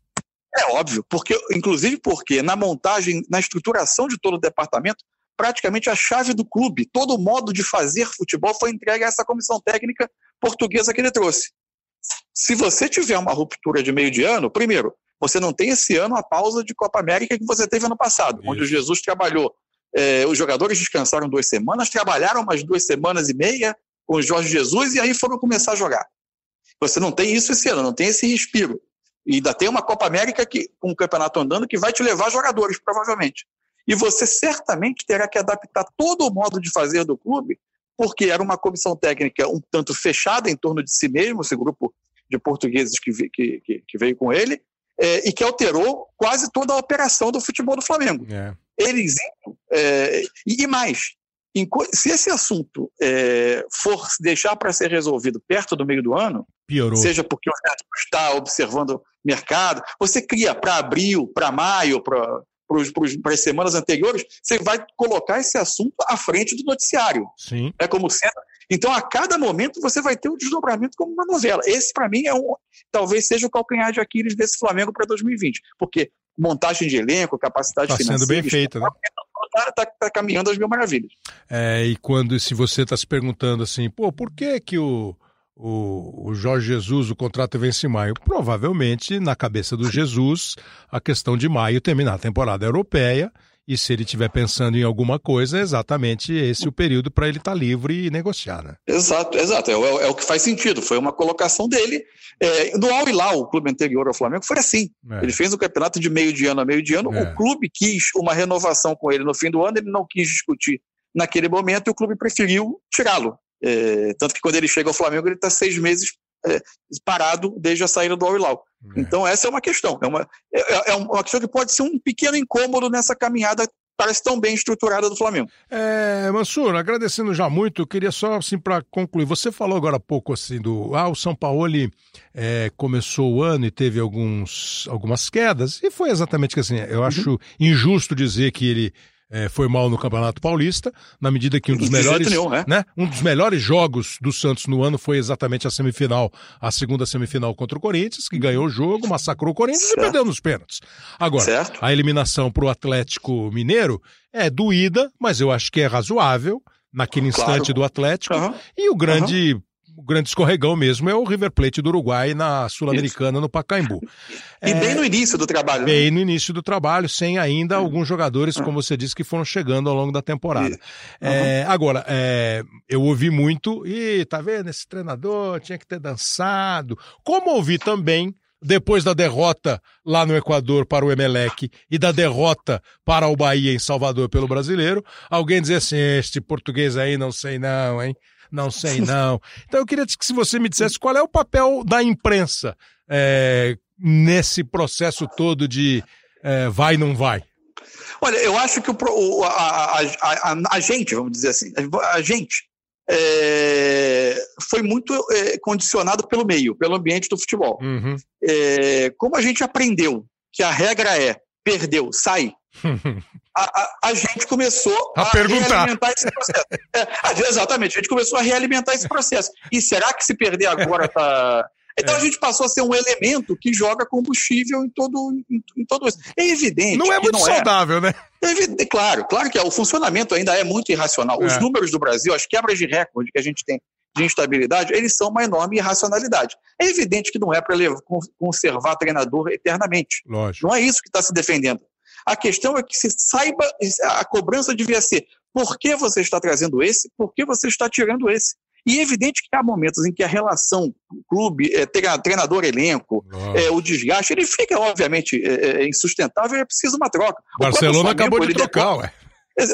É, é óbvio, porque inclusive porque na montagem, na estruturação de todo o departamento, praticamente a chave do clube, todo o modo de fazer futebol foi entregue a essa comissão técnica portuguesa que ele trouxe. Se você tiver uma ruptura de meio de ano, primeiro, você não tem esse ano a pausa de Copa América que você teve ano passado, Isso. onde o Jesus trabalhou é, os jogadores descansaram duas semanas, trabalharam umas duas semanas e meia com o Jorge Jesus e aí foram começar a jogar. Você não tem isso esse ano, não tem esse respiro. E ainda tem uma Copa América que, com o campeonato andando que vai te levar jogadores, provavelmente. E você certamente terá que adaptar todo o modo de fazer do clube, porque era uma comissão técnica um tanto fechada em torno de si mesmo, esse grupo de portugueses que, que, que veio com ele, é, e que alterou quase toda a operação do futebol do Flamengo. É. Eles, é, e mais, se esse assunto é, for deixar para ser resolvido perto do meio do ano, Piorou. seja porque o Renato está observando o mercado, você cria para abril, para maio, para as semanas anteriores, você vai colocar esse assunto à frente do noticiário. Sim. É como sendo. Então, a cada momento, você vai ter um desdobramento como uma novela. Esse, para mim, é um, talvez seja o calcanhar de Aquiles desse Flamengo para 2020. Porque montagem de elenco, capacidade tá financeira. Está sendo bem feita, né? Está tá, tá caminhando às mil maravilhas. É, e quando, se você está se perguntando assim, pô, por que que o, o, o, Jorge Jesus, o contrato vence em maio? Provavelmente, na cabeça do Jesus, a questão de maio terminar a temporada europeia e se ele estiver pensando em alguma coisa, é exatamente esse o período para ele estar tá livre e negociar, né? Exato, exato. É, é, é, o que faz sentido. Foi uma colocação dele. É, no Al Hilal, o clube anterior ao Flamengo, foi assim. É. Ele fez o um campeonato de meio de ano a meio de ano. O é. clube quis uma renovação com ele no fim do ano, ele não quis discutir naquele momento e o clube preferiu tirá-lo. É, tanto que quando ele chega ao Flamengo, ele está seis meses é, parado desde a saída do Al-Hilal. É. Então, essa é uma questão. É uma, é, é, uma questão que pode ser um pequeno incômodo nessa caminhada parece tão bem estruturada do Flamengo. É, Mansur, agradecendo já muito, queria só assim para concluir, você falou agora há pouco assim do, ah, o São Paulo é, começou o ano e teve alguns, algumas quedas, e foi exatamente que assim, eu uhum. acho injusto dizer que ele é, foi mal no Campeonato Paulista, na medida que um dos melhores, nenhum, né? né? Um dos melhores jogos do Santos no ano foi exatamente a semifinal, a segunda semifinal contra o Corinthians, que ganhou o jogo, massacrou o Corinthians certo. e perdeu nos pênaltis. Agora, certo. a eliminação para o Atlético Mineiro é doída, mas eu acho que é razoável naquele instante claro. do Atlético. Uhum. E o grande uhum o grande escorregão mesmo é o River Plate do Uruguai na Sul-Americana, no Pacaembu. E é, bem no início do trabalho. Né? Bem no início do trabalho, sem ainda alguns jogadores, como você disse, que foram chegando ao longo da temporada. Uhum. É, agora, é, eu ouvi muito, e tá vendo, esse treinador tinha que ter dançado. Como ouvi também depois da derrota lá no Equador para o Emelec e da derrota para o Bahia em Salvador pelo brasileiro, alguém dizer assim: este português aí não sei não, hein? Não sei, não. Então eu queria que se você me dissesse qual é o papel da imprensa é, nesse processo todo de é, vai, não vai. Olha, eu acho que o, a, a, a, a gente, vamos dizer assim, a gente é, foi muito é, condicionado pelo meio, pelo ambiente do futebol. Uhum. É, como a gente aprendeu que a regra é perdeu, sai, a, a, a, gente começou a, a realimentar esse processo. É, exatamente, a gente começou a realimentar esse processo. E será que se perder agora está. Então é. a gente passou a ser um elemento que joga combustível em todo, em, em todo isso. É evidente. Não é muito não é. saudável, é. né? É evidente, claro, claro que é. O funcionamento ainda é muito irracional. Os é. números do Brasil, as quebras de recorde que a gente tem de instabilidade, eles são uma enorme irracionalidade. É evidente que não é para conservar treinador eternamente. Lógico. Não é isso que está se defendendo. A questão é que se saiba, a cobrança devia ser por que você está trazendo esse, por que você está tirando esse. E é evidente que há momentos em que a relação clube, é, treinador, elenco, é, o desgaste, ele fica, obviamente, é, é insustentável e é preciso uma troca. Barcelona Flamengo, acabou de trocar, ué.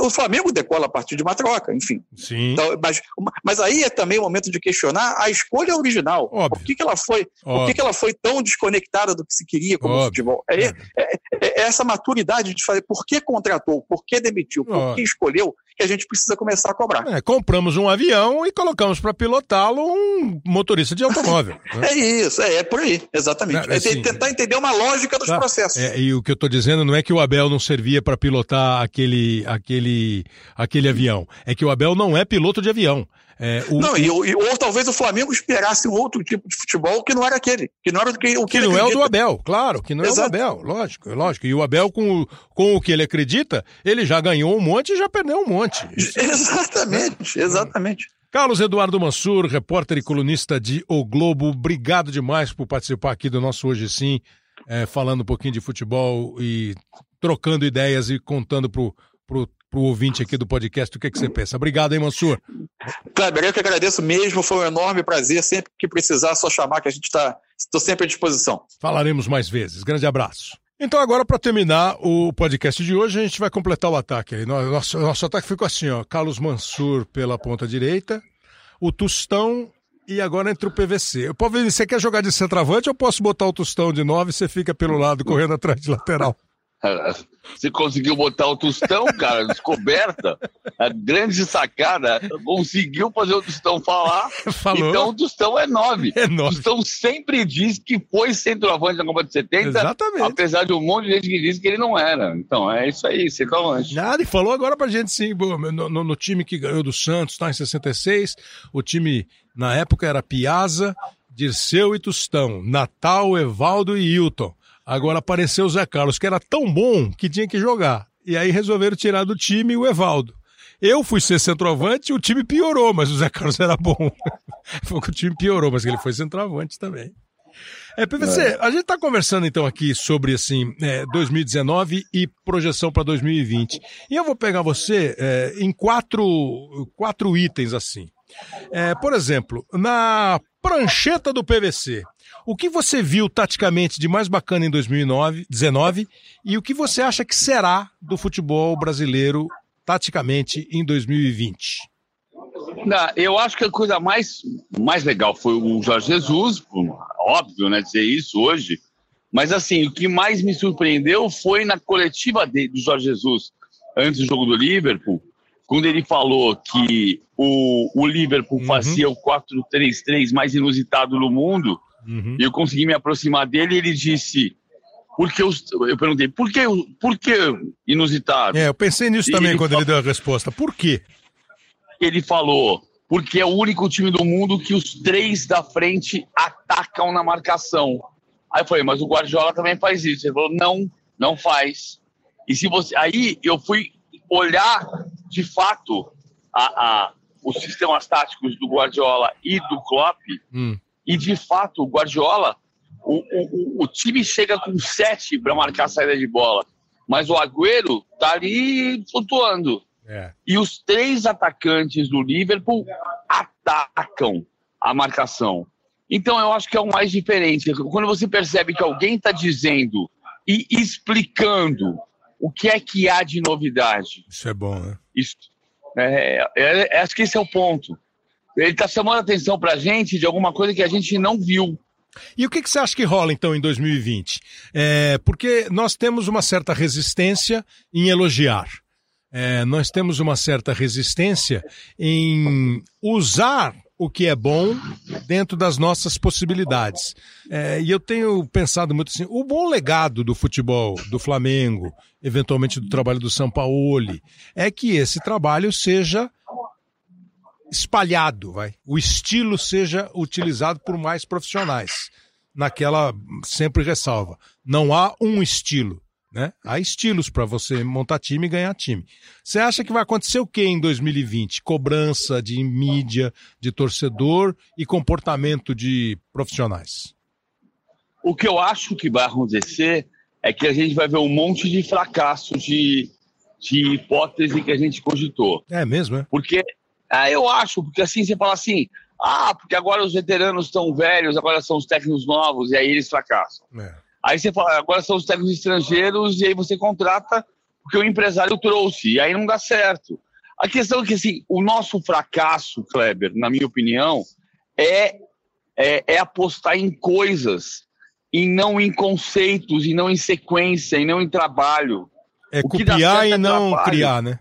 O Flamengo decola a partir de uma troca, enfim. Sim. Então, mas, mas aí é também o momento de questionar a escolha original. Óbvio. Por que, que ela foi? Por que, que ela foi tão desconectada do que se queria como Óbvio. futebol? É, é, é, é, essa maturidade de fazer por que contratou, por que demitiu, por que escolheu, que a gente precisa começar a cobrar. É, compramos um avião e colocamos para pilotá-lo um motorista de automóvel. né? É isso, é, é, por aí, exatamente. É, assim, tentar entender uma lógica dos tá. processos. É, e o que eu estou dizendo não é que o Abel não servia para pilotar aquele, aquele, aquele avião, é que o Abel não é piloto de avião. É, o... Não, e, ou talvez o Flamengo esperasse um outro tipo de futebol que não era aquele. Que não era o que, o que, que não é o do Abel, claro, que não Exato. é o do Abel, lógico, lógico. E o Abel, com, com o que ele acredita, ele já ganhou um monte e já perdeu um monte. Exatamente, exatamente. Carlos Eduardo Mansur, repórter e colunista de O Globo, obrigado demais por participar aqui do nosso Hoje Sim, é, falando um pouquinho de futebol e trocando ideias e contando pro, pro para o ouvinte aqui do podcast o que, é que você pensa. Obrigado, hein, Mansur? Kleber, eu que agradeço mesmo, foi um enorme prazer. Sempre que precisar, só chamar que a gente está estou sempre à disposição. Falaremos mais vezes. Grande abraço. Então, agora, para terminar o podcast de hoje, a gente vai completar o ataque. Nosso, nosso ataque ficou assim: ó, Carlos Mansur pela ponta direita, o Tostão E agora entra o PVC. Pô, você quer jogar de centroavante ou posso botar o Tostão de 9 e você fica pelo lado correndo atrás de lateral? Você conseguiu botar o Tostão, cara, descoberta. A grande sacada. Conseguiu fazer o Tostão falar. Falou. Então o Tostão é nove. É nove. O Tostão sempre diz que foi centroavante na Copa de 70. Exatamente. Apesar de um monte de gente que diz que ele não era. Então é isso aí, centroavante. Nada, e falou agora pra gente sim. No, no, no time que ganhou do Santos, tá em 66. O time, na época, era Piazza, Dirceu e Tostão. Natal, Evaldo e Hilton. Agora apareceu o Zé Carlos, que era tão bom que tinha que jogar. E aí resolveram tirar do time o Evaldo. Eu fui ser centroavante e o time piorou, mas o Zé Carlos era bom. foi que o time piorou, mas ele foi centroavante também. É, PVC, é. a gente está conversando então aqui sobre assim é, 2019 e projeção para 2020. E eu vou pegar você é, em quatro, quatro itens assim. É, por exemplo, na prancheta do PVC, o que você viu taticamente de mais bacana em 2019 e o que você acha que será do futebol brasileiro taticamente em 2020? Não, eu acho que a coisa mais, mais legal foi o Jorge Jesus, óbvio, né, dizer isso hoje, mas assim, o que mais me surpreendeu foi na coletiva de, do Jorge Jesus, antes do jogo do Liverpool, quando ele falou que o, o Liverpool uhum. fazia o 4-3-3 mais inusitado no mundo, Uhum. E eu consegui me aproximar dele e ele disse. Porque eu, eu perguntei, por que, por que inusitado? É, eu pensei nisso e também ele quando falou, ele deu a resposta. Por quê? Ele falou, porque é o único time do mundo que os três da frente atacam na marcação. Aí eu falei, mas o Guardiola também faz isso. Ele falou, não, não faz. E se você. Aí eu fui olhar de fato a, a, os sistemas táticos do Guardiola e do Klopp. Hum. E, de fato, o Guardiola, o, o, o time chega com sete para marcar a saída de bola, mas o Agüero tá ali flutuando. É. E os três atacantes do Liverpool atacam a marcação. Então, eu acho que é o mais diferente. Quando você percebe que alguém está dizendo e explicando o que é que há de novidade. Isso é bom, né? Isso. É, é, é, acho que esse é o ponto. Ele está chamando a atenção para a gente de alguma coisa que a gente não viu. E o que, que você acha que rola então em 2020? É, porque nós temos uma certa resistência em elogiar. É, nós temos uma certa resistência em usar o que é bom dentro das nossas possibilidades. É, e eu tenho pensado muito assim: o bom legado do futebol do Flamengo, eventualmente do trabalho do São Paulo, é que esse trabalho seja espalhado, vai. O estilo seja utilizado por mais profissionais. Naquela sempre ressalva, não há um estilo, né? Há estilos para você montar time e ganhar time. Você acha que vai acontecer o que em 2020? Cobrança de mídia, de torcedor e comportamento de profissionais? O que eu acho que vai acontecer é que a gente vai ver um monte de fracasso de, de hipótese que a gente cogitou. É mesmo, é? Porque ah, eu acho, porque assim você fala assim, ah, porque agora os veteranos estão velhos, agora são os técnicos novos, e aí eles fracassam. É. Aí você fala, agora são os técnicos estrangeiros, e aí você contrata porque o empresário trouxe, e aí não dá certo. A questão é que assim, o nosso fracasso, Kleber, na minha opinião, é, é, é apostar em coisas, e não em conceitos, e não em sequência, e não em trabalho. É copiar e não trabalho. criar, né?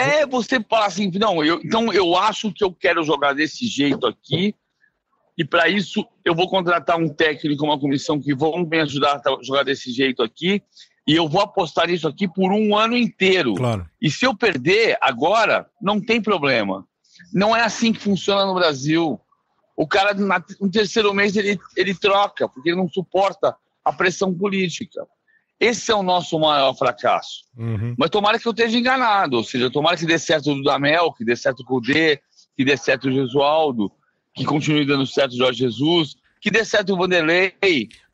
É você falar assim, não, eu, então eu acho que eu quero jogar desse jeito aqui, e para isso eu vou contratar um técnico, uma comissão que vão me ajudar a jogar desse jeito aqui, e eu vou apostar nisso aqui por um ano inteiro. Claro. E se eu perder agora, não tem problema. Não é assim que funciona no Brasil. O cara, no terceiro mês, ele, ele troca, porque ele não suporta a pressão política. Esse é o nosso maior fracasso. Uhum. Mas tomara que eu esteja enganado, ou seja, tomara que dê certo o Damel, que dê certo o Cudê, que dê certo o Jesualdo, que continue dando certo o Jorge Jesus, que dê certo o Vanderlei,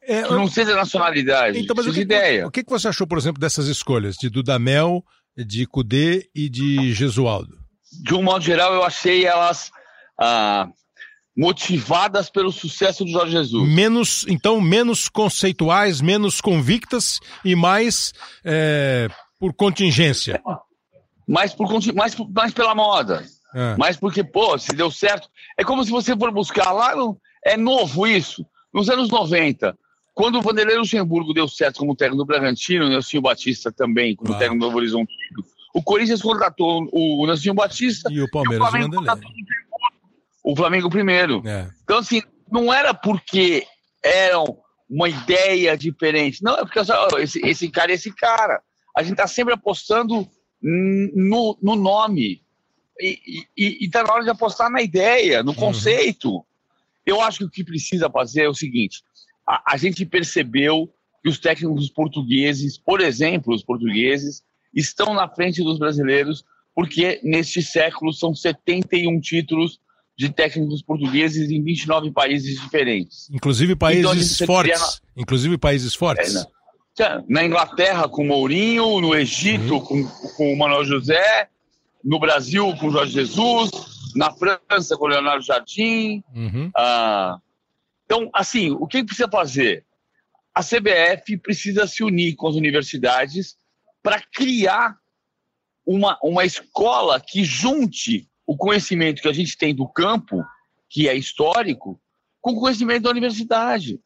é, que não seja nacionalidade, então, mas o que, ideia. O que você achou, por exemplo, dessas escolhas de Dudamel, de Cudê e de Jesualdo? De um modo geral, eu achei elas ah, motivadas pelo sucesso do Jorge Jesus. Menos, então, menos conceituais, menos convictas e mais é, por contingência. Mais, por, mais, mais pela moda. É. Mas porque, pô, se deu certo. É como se você for buscar lá, é novo isso. Nos anos 90, quando o Vanderlei Luxemburgo deu certo como técnico do Bragantino, o Nelson Batista também como ah. técnico do Novo Horizonte, o Corinthians contratou o Nelson Batista e o Palmeiras e o, Vanderlei. O Flamengo primeiro. É. Então, assim, não era porque eram uma ideia diferente. Não, é porque esse, esse cara é esse cara. A gente está sempre apostando no, no nome. E está na hora de apostar na ideia, no uhum. conceito. Uhum. Eu acho que o que precisa fazer é o seguinte: a, a gente percebeu que os técnicos portugueses, por exemplo, os portugueses, estão na frente dos brasileiros, porque neste século são 71 títulos de técnicos portugueses em 29 países diferentes. Inclusive países então, fortes. Na... Inclusive países fortes. É, na... na... Inglaterra com Mourinho, no Egito uhum. com, com o Manuel José, no Brasil com Jorge Jesus, na França com Leonardo Jardim. Uhum. Ah, então, assim, o que precisa fazer? A CBF precisa se unir com as universidades para criar uma, uma escola que junte o conhecimento que a gente tem do campo, que é histórico, com o conhecimento da universidade.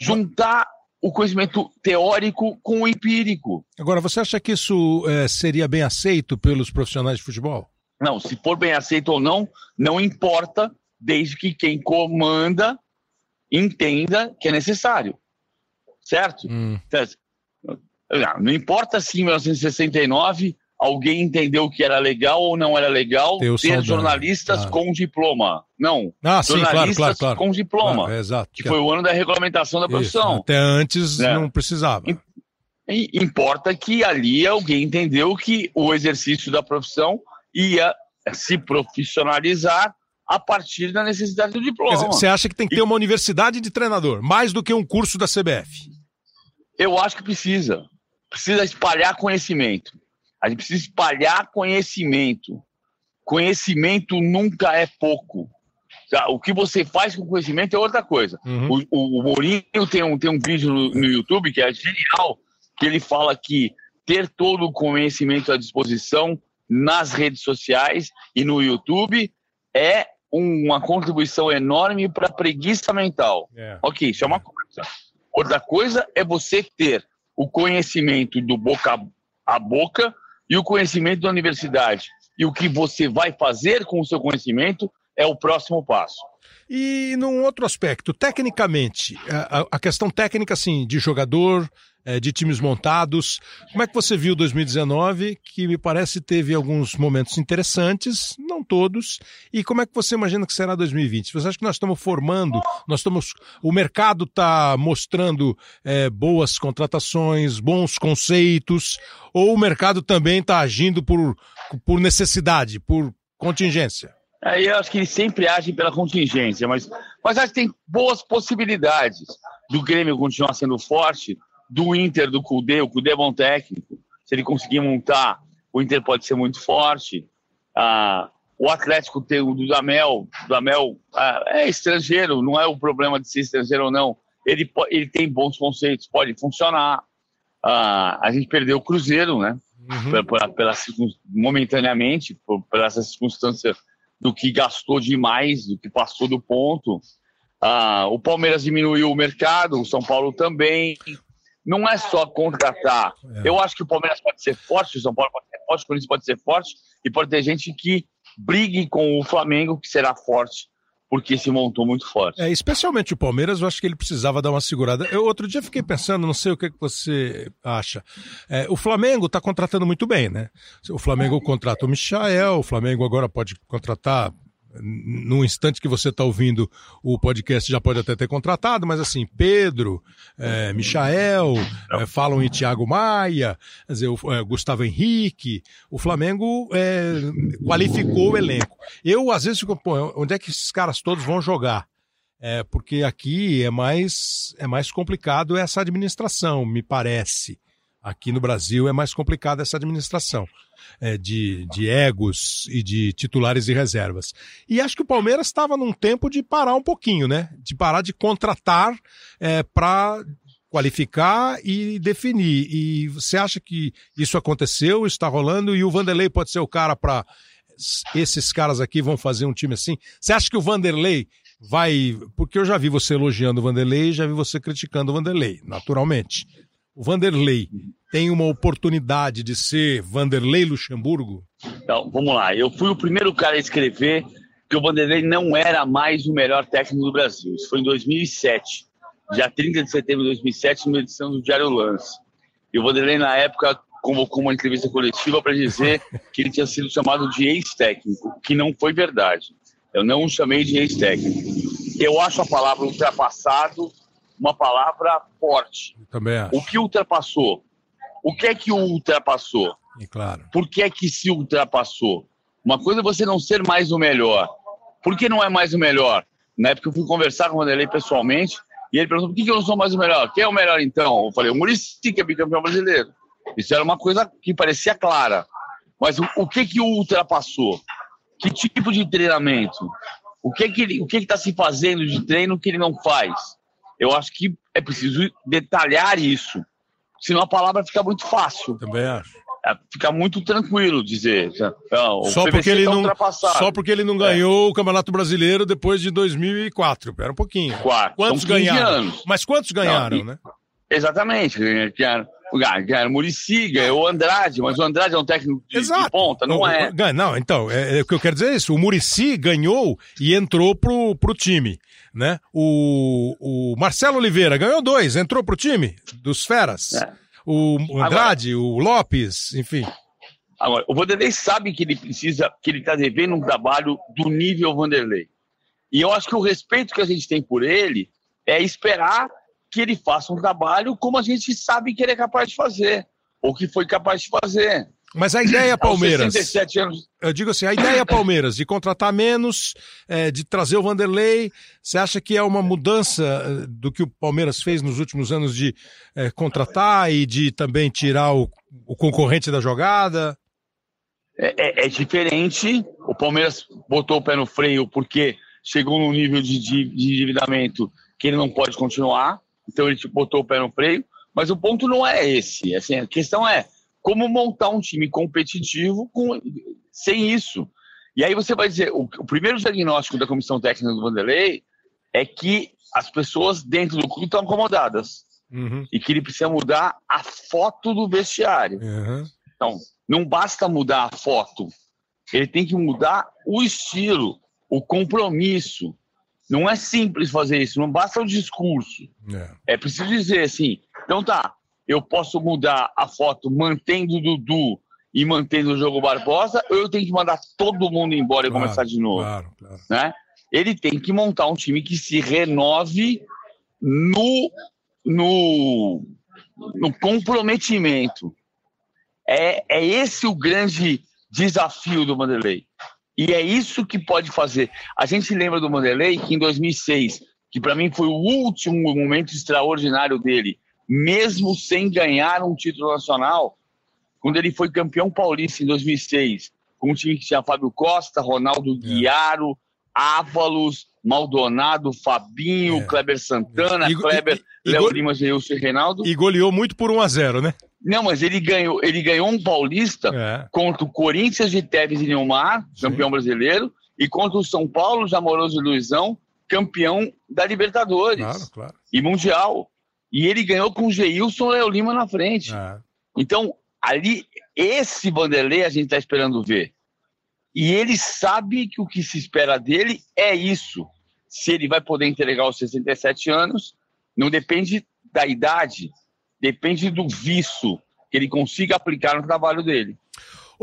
Juntar o conhecimento teórico com o empírico. Agora, você acha que isso é, seria bem aceito pelos profissionais de futebol? Não, se for bem aceito ou não, não importa, desde que quem comanda entenda que é necessário. Certo? Hum. Não importa se em 1969 alguém entendeu que era legal ou não era legal ter saudade. jornalistas ah. com diploma. Não. Ah, sim, jornalistas claro, claro, claro. com diploma. Ah, é, exato. Que foi o ano da regulamentação da Isso. profissão. Até antes é. não precisava. E, importa que ali alguém entendeu que o exercício da profissão ia se profissionalizar a partir da necessidade do diploma. Dizer, você acha que tem que ter uma universidade de treinador, mais do que um curso da CBF? Eu acho que precisa. Precisa espalhar conhecimento. A gente precisa espalhar conhecimento. Conhecimento nunca é pouco. Tá? O que você faz com conhecimento é outra coisa. Uhum. O, o, Mourinho tem um, tem um vídeo no, no YouTube que é genial, que ele fala que ter todo o conhecimento à disposição nas redes sociais e no YouTube é uma contribuição enorme para a preguiça mental. É. Ok, isso é uma coisa. Outra coisa é você ter o conhecimento do boca a boca e o conhecimento da universidade. E o que você vai fazer com o seu conhecimento é o próximo passo. E num outro aspecto, tecnicamente, a, questão técnica, assim, de jogador, de times montados, como é que você viu 2019, que me parece teve alguns momentos interessantes, não todos, e como é que você imagina que será 2020? Você acha que nós estamos formando, nós estamos, o mercado está mostrando é, boas contratações, bons conceitos, ou o mercado também está agindo por, por necessidade, por contingência? Aí eu acho que eles sempre agem pela contingência, mas, mas acho que tem boas possibilidades do Grêmio continuar sendo forte, do Inter, do Cudê. O Cudê é bom técnico. Se ele conseguir montar, o Inter pode ser muito forte. Ah, o Atlético tem o Dudamel. O Dudamel ah, é estrangeiro, não é o problema de ser estrangeiro ou não. Ele, ele tem bons conceitos, pode funcionar. Ah, a gente perdeu o Cruzeiro, né? Uhum. Pela, pela, pela, momentaneamente, por, por essa circunstância do que gastou demais, do que passou do ponto. Ah, o Palmeiras diminuiu o mercado, o São Paulo também. Não é só contratar. É. Eu acho que o Palmeiras pode ser forte, o São Paulo pode ser forte, o Corinthians pode ser forte, e pode ter gente que brigue com o Flamengo, que será forte porque se montou muito forte. É, especialmente o Palmeiras, eu acho que ele precisava dar uma segurada. Eu outro dia fiquei pensando, não sei o que, que você acha. É, o Flamengo está contratando muito bem, né? O Flamengo contrata o Michael, o Flamengo agora pode contratar no instante que você está ouvindo o podcast já pode até ter contratado, mas assim, Pedro, é, Michael, é, falam em Thiago Maia, quer dizer, o, é, Gustavo Henrique, o Flamengo é, qualificou o elenco. Eu, às vezes, fico, pô, onde é que esses caras todos vão jogar? É, porque aqui é mais, é mais complicado essa administração, me parece. Aqui no Brasil é mais complicada essa administração é, de, de egos e de titulares e reservas. E acho que o Palmeiras estava num tempo de parar um pouquinho, né? De parar de contratar é, para qualificar e definir. E você acha que isso aconteceu, está rolando, e o Vanderlei pode ser o cara para esses caras aqui vão fazer um time assim? Você acha que o Vanderlei vai. Porque eu já vi você elogiando o Vanderlei já vi você criticando o Vanderlei, naturalmente. O Vanderlei tem uma oportunidade de ser Vanderlei Luxemburgo? Então, vamos lá. Eu fui o primeiro cara a escrever que o Vanderlei não era mais o melhor técnico do Brasil. Isso foi em 2007, dia 30 de setembro de 2007, numa edição do Diário Lance. E o Vanderlei, na época, convocou uma entrevista coletiva para dizer que ele tinha sido chamado de ex-técnico, que não foi verdade. Eu não o chamei de ex-técnico. Eu acho a palavra ultrapassado uma palavra forte. Eu também acho. O que ultrapassou? O que é que o ultrapassou? E claro. Por que é que se ultrapassou? Uma coisa é você não ser mais o melhor. Por que não é mais o melhor? Na época eu fui conversar com o Vanderlei pessoalmente e ele perguntou por que, que eu não sou mais o melhor? Quem é o melhor então? Eu falei, o Murici, que é bicampeão brasileiro. Isso era uma coisa que parecia clara. Mas o, o que que ultrapassou? Que tipo de treinamento? O que que ele, o que está se fazendo de treino que ele não faz? Eu acho que é preciso detalhar isso. Senão a palavra fica muito fácil. Também acho. É, fica muito tranquilo dizer. Não, só, porque ele tá não, só porque ele não ganhou é. o Campeonato Brasileiro depois de 2004. Espera um pouquinho. Quatro. Quantos ganharam? Anos. Mas quantos ganharam, não, e, né? Exatamente. Ganharam, ganharam Murici, ganhou o Andrade, mas o Andrade é um técnico de, de ponta, não, não é? Não, então, é, é, o que eu quero dizer é isso. O Murici ganhou e entrou pro, pro time. Né? O, o Marcelo Oliveira ganhou dois, entrou pro time dos Feras. É. O Andrade, agora, o Lopes, enfim. Agora, o Vanderlei sabe que ele precisa, que ele está devendo um trabalho do nível Vanderlei. E eu acho que o respeito que a gente tem por ele é esperar que ele faça um trabalho como a gente sabe que ele é capaz de fazer, ou que foi capaz de fazer. Mas a ideia Palmeiras. 67 anos. Eu digo assim, a ideia Palmeiras de contratar menos, é, de trazer o Vanderlei, você acha que é uma mudança é, do que o Palmeiras fez nos últimos anos de é, contratar e de também tirar o, o concorrente da jogada? É, é, é, diferente. O Palmeiras botou o pé no freio porque chegou num nível de, de, de endividamento que ele não pode continuar. Então ele botou o pé no freio. Mas o ponto não é esse. Assim, a questão é como montar um time competitivo com, sem isso. E aí você vai dizer, o, o, primeiro diagnóstico da comissão técnica do Vanderlei é que as pessoas dentro do clube estão acomodadas. Uhum. E que ele precisa mudar a foto do vestiário. Uhum. Então, não basta mudar a foto, ele tem que mudar o estilo, o compromisso. Não é simples fazer isso, não basta o discurso. É, é preciso dizer assim, então tá, eu posso mudar a foto mantendo o Dudu e mantendo o jogo Barbosa, ou eu tenho que mandar todo mundo embora e começar de novo? Claro, claro. Né? Ele tem que montar um time que se renove no, no, no comprometimento. É, é esse o grande desafio do Vanderlei. E é isso que pode fazer. A gente lembra do Vanderlei que em 2006, que para mim foi o último momento extraordinário dele, mesmo sem ganhar um título nacional, quando ele foi campeão paulista em 2006, com um time que tinha Fábio Costa, Ronaldo é. Guiaro, Ávalos, Maldonado, Fabinho, é. Kleber Santana, e, Kleber, e, e, Léo Lima, Geilson e Reinaldo. E goleou muito por 1 a 0 né? Não, mas ele ganhou, ele ganhou um paulista é. contra o Corinthians de Tevez e Neymar, campeão Sim. brasileiro, e contra o São Paulo de Amoroso e Luizão, campeão da Libertadores claro, claro. e Mundial. E ele ganhou com o Geilson Léo Lima na frente. É. Então, ali, esse Vanderlei a gente está esperando ver. E ele sabe que o que se espera dele é isso. Se ele vai poder entregar os 67 anos, não depende da idade, depende do vício que ele consiga aplicar no trabalho dele.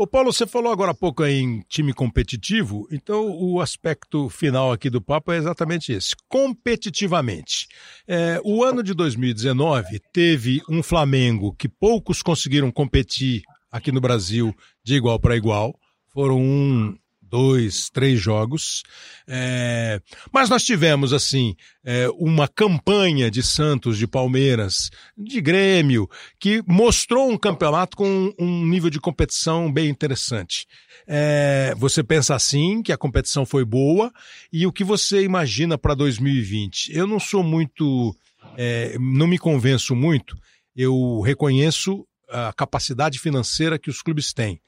Ô Paulo, você falou agora há pouco em time competitivo, então o aspecto final aqui do papo é exatamente esse, competitivamente. É, o ano de 2019 teve um Flamengo que poucos conseguiram competir aqui no Brasil de igual para igual, foram um, dois, três jogos. É, mas nós tivemos, assim, é, uma campanha de Santos, de Palmeiras, de Grêmio, que mostrou um campeonato com um nível de competição bem interessante. É, você pensa assim, que a competição foi boa, e o que você imagina para 2020? Eu não sou muito. É, não me convenço muito, eu reconheço a capacidade financeira que os clubes têm.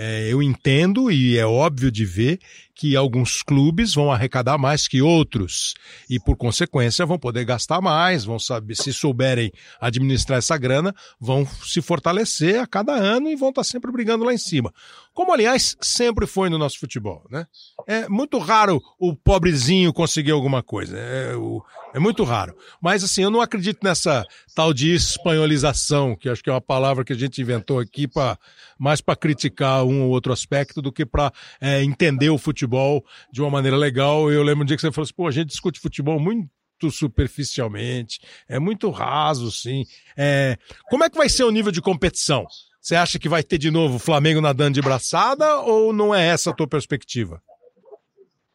É, eu entendo e é óbvio de ver que alguns clubes vão arrecadar mais que outros e, por consequência, vão poder gastar mais, vão saber, se souberem administrar essa grana, vão se fortalecer a cada ano e vão estar sempre brigando lá em cima. Como, aliás, sempre foi no nosso futebol, né? É muito raro o pobrezinho conseguir alguma coisa. É, o, é muito raro. Mas, assim, eu não acredito nessa tal de espanholização, que acho que é uma palavra que a gente inventou aqui para mais para criticar um ou outro aspecto do que para é, entender o futebol de uma maneira legal. Eu lembro um dia que você falou assim, pô, a gente discute futebol muito superficialmente, é muito raso, sim. É, como é que vai ser o nível de competição? Você acha que vai ter de novo o Flamengo nadando de braçada ou não é essa a tua perspectiva?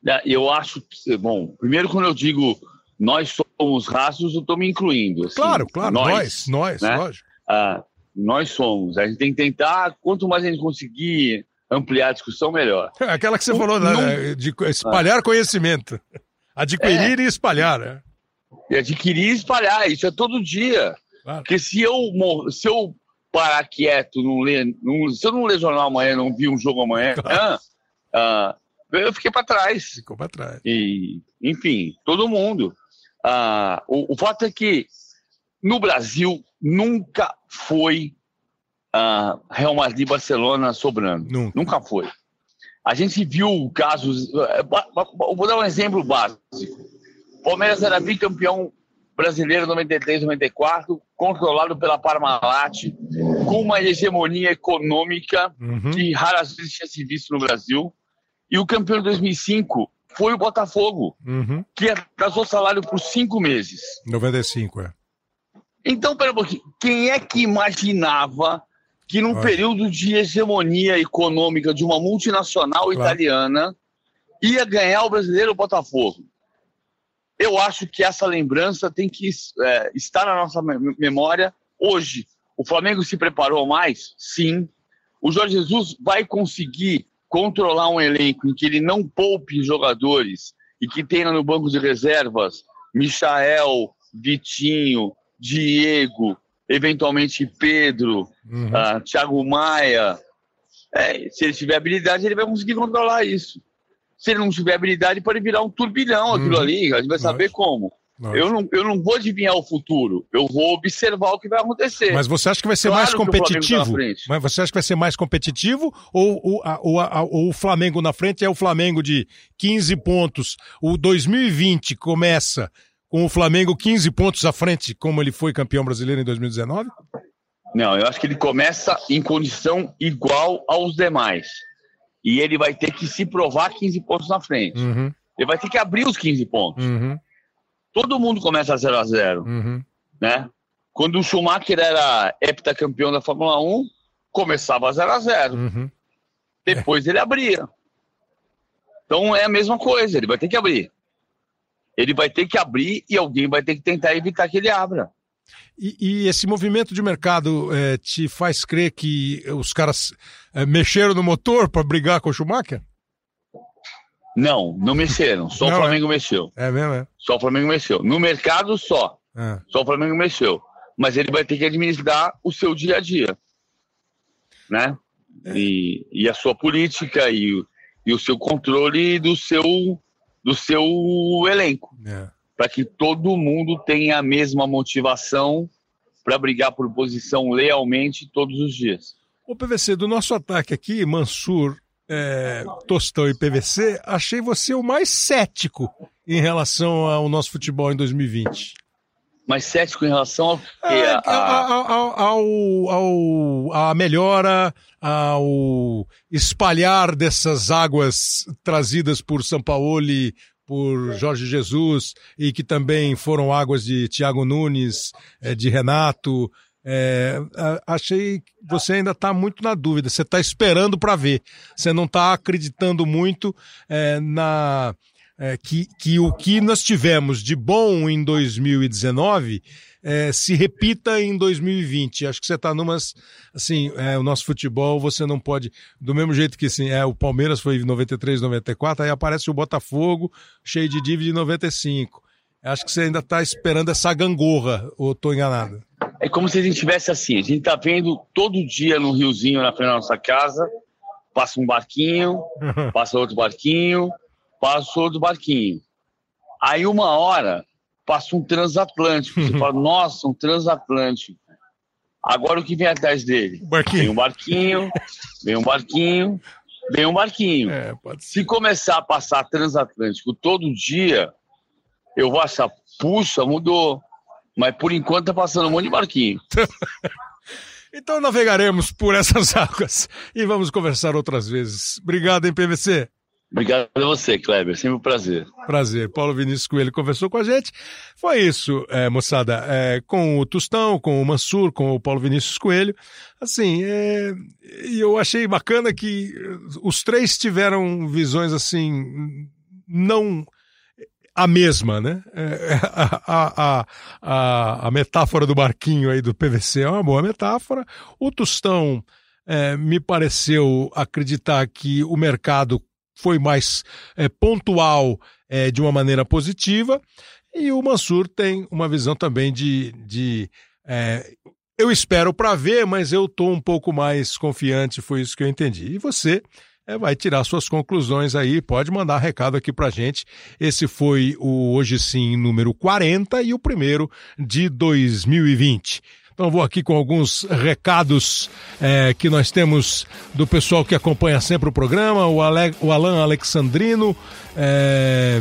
É, eu acho que, bom, primeiro quando eu digo nós somos rasos, eu estou me incluindo. Assim, claro, claro, nós, nós, nós né? lógico. Ah, nós somos. A gente tem que tentar, quanto mais a gente conseguir ampliar a discussão, melhor. É aquela que você falou, né, de espalhar ah. conhecimento. Adquirir é. e espalhar, né? E adquirir e espalhar, isso é todo dia. Claro. Porque se eu, se eu parar quieto, não ler, não, se eu não ler jornal amanhã, não vi um jogo amanhã, claro. ah, eu fiquei para trás. Ficou para trás. E, enfim, todo mundo. Ah, o, o fato é que no Brasil nunca foi uh, Real Madrid Barcelona sobrando. Nunca. nunca foi. A gente viu casos. Eh, vou dar um exemplo básico. Palmeiras era bicampeão brasileiro 93, 94, controlado pela Parmalat, com uma hegemonia econômica uhum. que raras vezes tinha se visto no Brasil. E o campeão de 2005 foi o Botafogo, uhum. que atrasou salário por cinco meses. 95, é. Então, pera um pouquinho. Quem é que imaginava que num Nossa. período de hegemonia econômica de uma multinacional claro. italiana ia ganhar o brasileiro Botafogo? Eu acho que essa lembrança tem que é, estar na nossa memória hoje. O Flamengo se preparou mais? Sim. O Jorge Jesus vai conseguir controlar um elenco em que ele não poupe jogadores e que tenha no banco de reservas Michael, Vitinho, Diego, eventualmente Pedro, uhum. uh, Thiago Maia. É, se ele tiver habilidade, ele vai conseguir controlar isso. Se ele não tiver habilidade, pode virar um turbilhão aquilo uhum. ali, a gente vai saber Nossa. como. Eu não, eu não vou adivinhar o futuro, eu vou observar o que vai acontecer. Mas você acha que vai ser claro mais competitivo? Mas você acha que vai ser mais competitivo ou, ou, ou, ou, o Flamengo na frente é o Flamengo de 15 pontos? O 2020 começa com o Flamengo 15 pontos à frente, como ele foi campeão brasileiro em 2019? Não, eu acho que ele começa em condição igual aos demais. E ele vai ter que se provar 15 pontos na frente. Uhum. Ele vai ter que abrir os 15 pontos. Uhum. Todo mundo começa 0 a 0 uhum. né? Quando o Schumacher era heptacampeão da Fórmula 1, começava 0 a 0 uhum. Depois é. ele abria. Então é a mesma coisa, ele vai ter que abrir ele vai ter que abrir e alguém vai ter que tentar evitar que ele abra. E, e esse movimento de mercado é, te faz crer que os caras é, mexeram no motor para brigar com o Schumacher? Não, não mexeram. Só não, o Flamengo é. mexeu. É mesmo, é? Só o Flamengo mexeu. No mercado, só. É. Só o Flamengo mexeu. Mas ele vai ter que administrar o seu dia a dia. Né? É. E, e a sua política e, e o seu controle do seu do seu elenco. É. Para que todo mundo tenha a mesma motivação para brigar por posição lealmente todos os dias. O PVC, do nosso ataque aqui, Mansur, é, Tostão e PVC, achei você o mais cético em relação ao nosso futebol em 2020 mais cético em relação ao, é, a, ao, ao, ao, a melhora, ao espalhar dessas águas trazidas por São Paulo, por Jorge Jesus, e que também foram águas de Tiago Nunes, é, de Renato. É, achei que você ainda está muito na dúvida, você está esperando para ver, você não está acreditando muito é, na é, que, que o que nós tivemos de bom em 2019 é, se repita em 2020. Acho que você está numas. Assim, é, o nosso futebol você não pode. Do mesmo jeito que assim, é, o Palmeiras foi em 93, 94, aí aparece o Botafogo cheio de dívida em 95. Acho que você ainda está esperando essa gangorra, ou estou enganado? É como se a gente tivesse assim: a gente está vendo todo dia no riozinho na frente da nossa casa passa um barquinho, passa outro barquinho, passa outro barquinho. Aí uma hora passa um transatlântico. Você fala, nossa, um transatlântico. Agora o que vem atrás dele? Barquinho. Vem um barquinho, vem um barquinho, vem um barquinho. É, Se começar a passar transatlântico todo dia, eu vou achar, puxa, mudou. Mas por enquanto tá passando um monte de barquinho. então navegaremos por essas águas e vamos conversar outras vezes. Obrigado, hein, PVC? Obrigado a você, Kleber. Sempre um prazer. Prazer. Paulo Vinícius Coelho conversou com a gente. Foi isso, é, moçada. É, com o Tustão, com o Mansur, com o Paulo Vinícius Coelho. Assim, é, eu achei bacana que os três tiveram visões assim, não a mesma, né? É, a, a, a, a, metáfora do barquinho aí do PVC é uma boa metáfora. O Tustão é, me pareceu acreditar que o mercado foi mais é, pontual é, de uma maneira positiva, e o Mansur tem uma visão também de. de é, eu espero para ver, mas eu estou um pouco mais confiante, foi isso que eu entendi. E você é, vai tirar suas conclusões aí, pode mandar recado aqui para gente. Esse foi o Hoje Sim número 40 e o primeiro de 2020. Então vou aqui com alguns recados é, que nós temos do pessoal que acompanha sempre o programa, o, Ale, o Alan Alexandrino, é,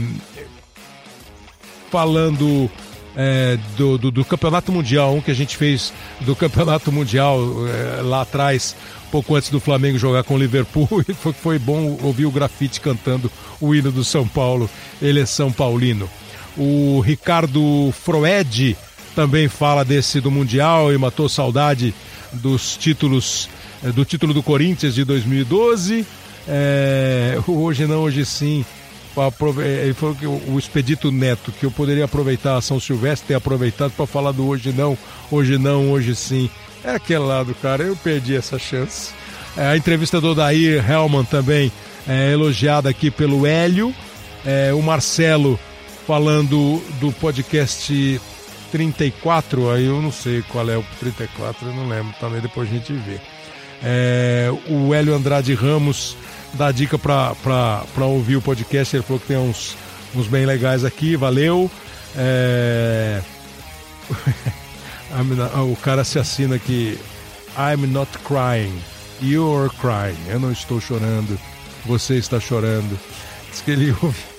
falando é, do, do, do, Campeonato Mundial, um que a gente fez do Campeonato Mundial é, lá atrás, pouco antes do Flamengo jogar com o Liverpool, e foi, foi bom ouvir o grafite cantando o hino do São Paulo, ele é São Paulino. O Ricardo Froed também fala desse do Mundial e matou saudade dos títulos, eh, do título do Corinthians de 2012. É, hoje não, hoje sim. Eh, ele falou que o Expedito Neto, que eu poderia aproveitar a São Silvestre, ter aproveitado para falar do hoje não, hoje não, hoje sim. É aquele lado, cara, eu perdi essa chance. É, a entrevista do Dair Hellman também é elogiada aqui pelo Hélio. É, o Marcelo falando do podcast 34, aí eu não sei qual é o 34, eu não lembro, também depois a gente vê. É, o Hélio Andrade Ramos dá dica para ouvir o podcast, ele falou que tem uns, uns bem legais aqui, valeu. É... o cara se assina aqui, I'm not crying, you're crying, eu não estou chorando, você está chorando. Diz que ele ouve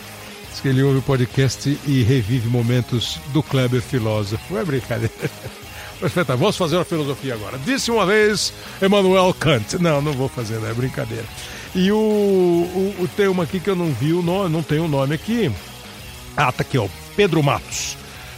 Diz que ele ouve o podcast e revive momentos do Kleber filósofo. É brincadeira. Mas vamos fazer uma filosofia agora. Disse uma vez Emmanuel Kant. Não, não vou fazer, não é brincadeira. E o, o, o tem uma aqui que eu não vi o nome, não tem o nome aqui. Ah, tá aqui, ó. Pedro Matos.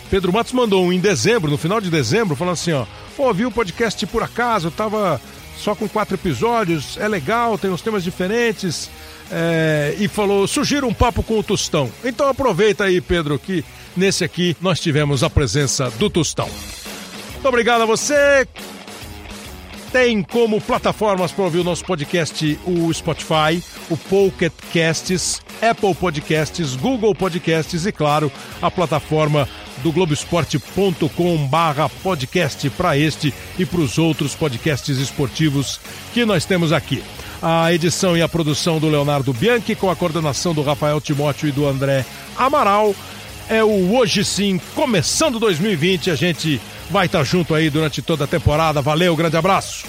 Pedro Matos mandou um em dezembro, no final de dezembro, falando assim, ó. Pô, vi o podcast por acaso, eu tava só com quatro episódios, é legal, tem uns temas diferentes é, e falou: sugira um papo com o Tostão. Então aproveita aí, Pedro, que nesse aqui nós tivemos a presença do Tostão. Muito obrigado a você. Tem como plataformas para ouvir o nosso podcast o Spotify, o Pocket Casts, Apple Podcasts, Google Podcasts e, claro, a plataforma do Globoesporte.com barra podcast para este e para os outros podcasts esportivos que nós temos aqui. A edição e a produção do Leonardo Bianchi, com a coordenação do Rafael Timóteo e do André Amaral. É o Hoje Sim, começando 2020. A gente vai estar junto aí durante toda a temporada. Valeu, grande abraço.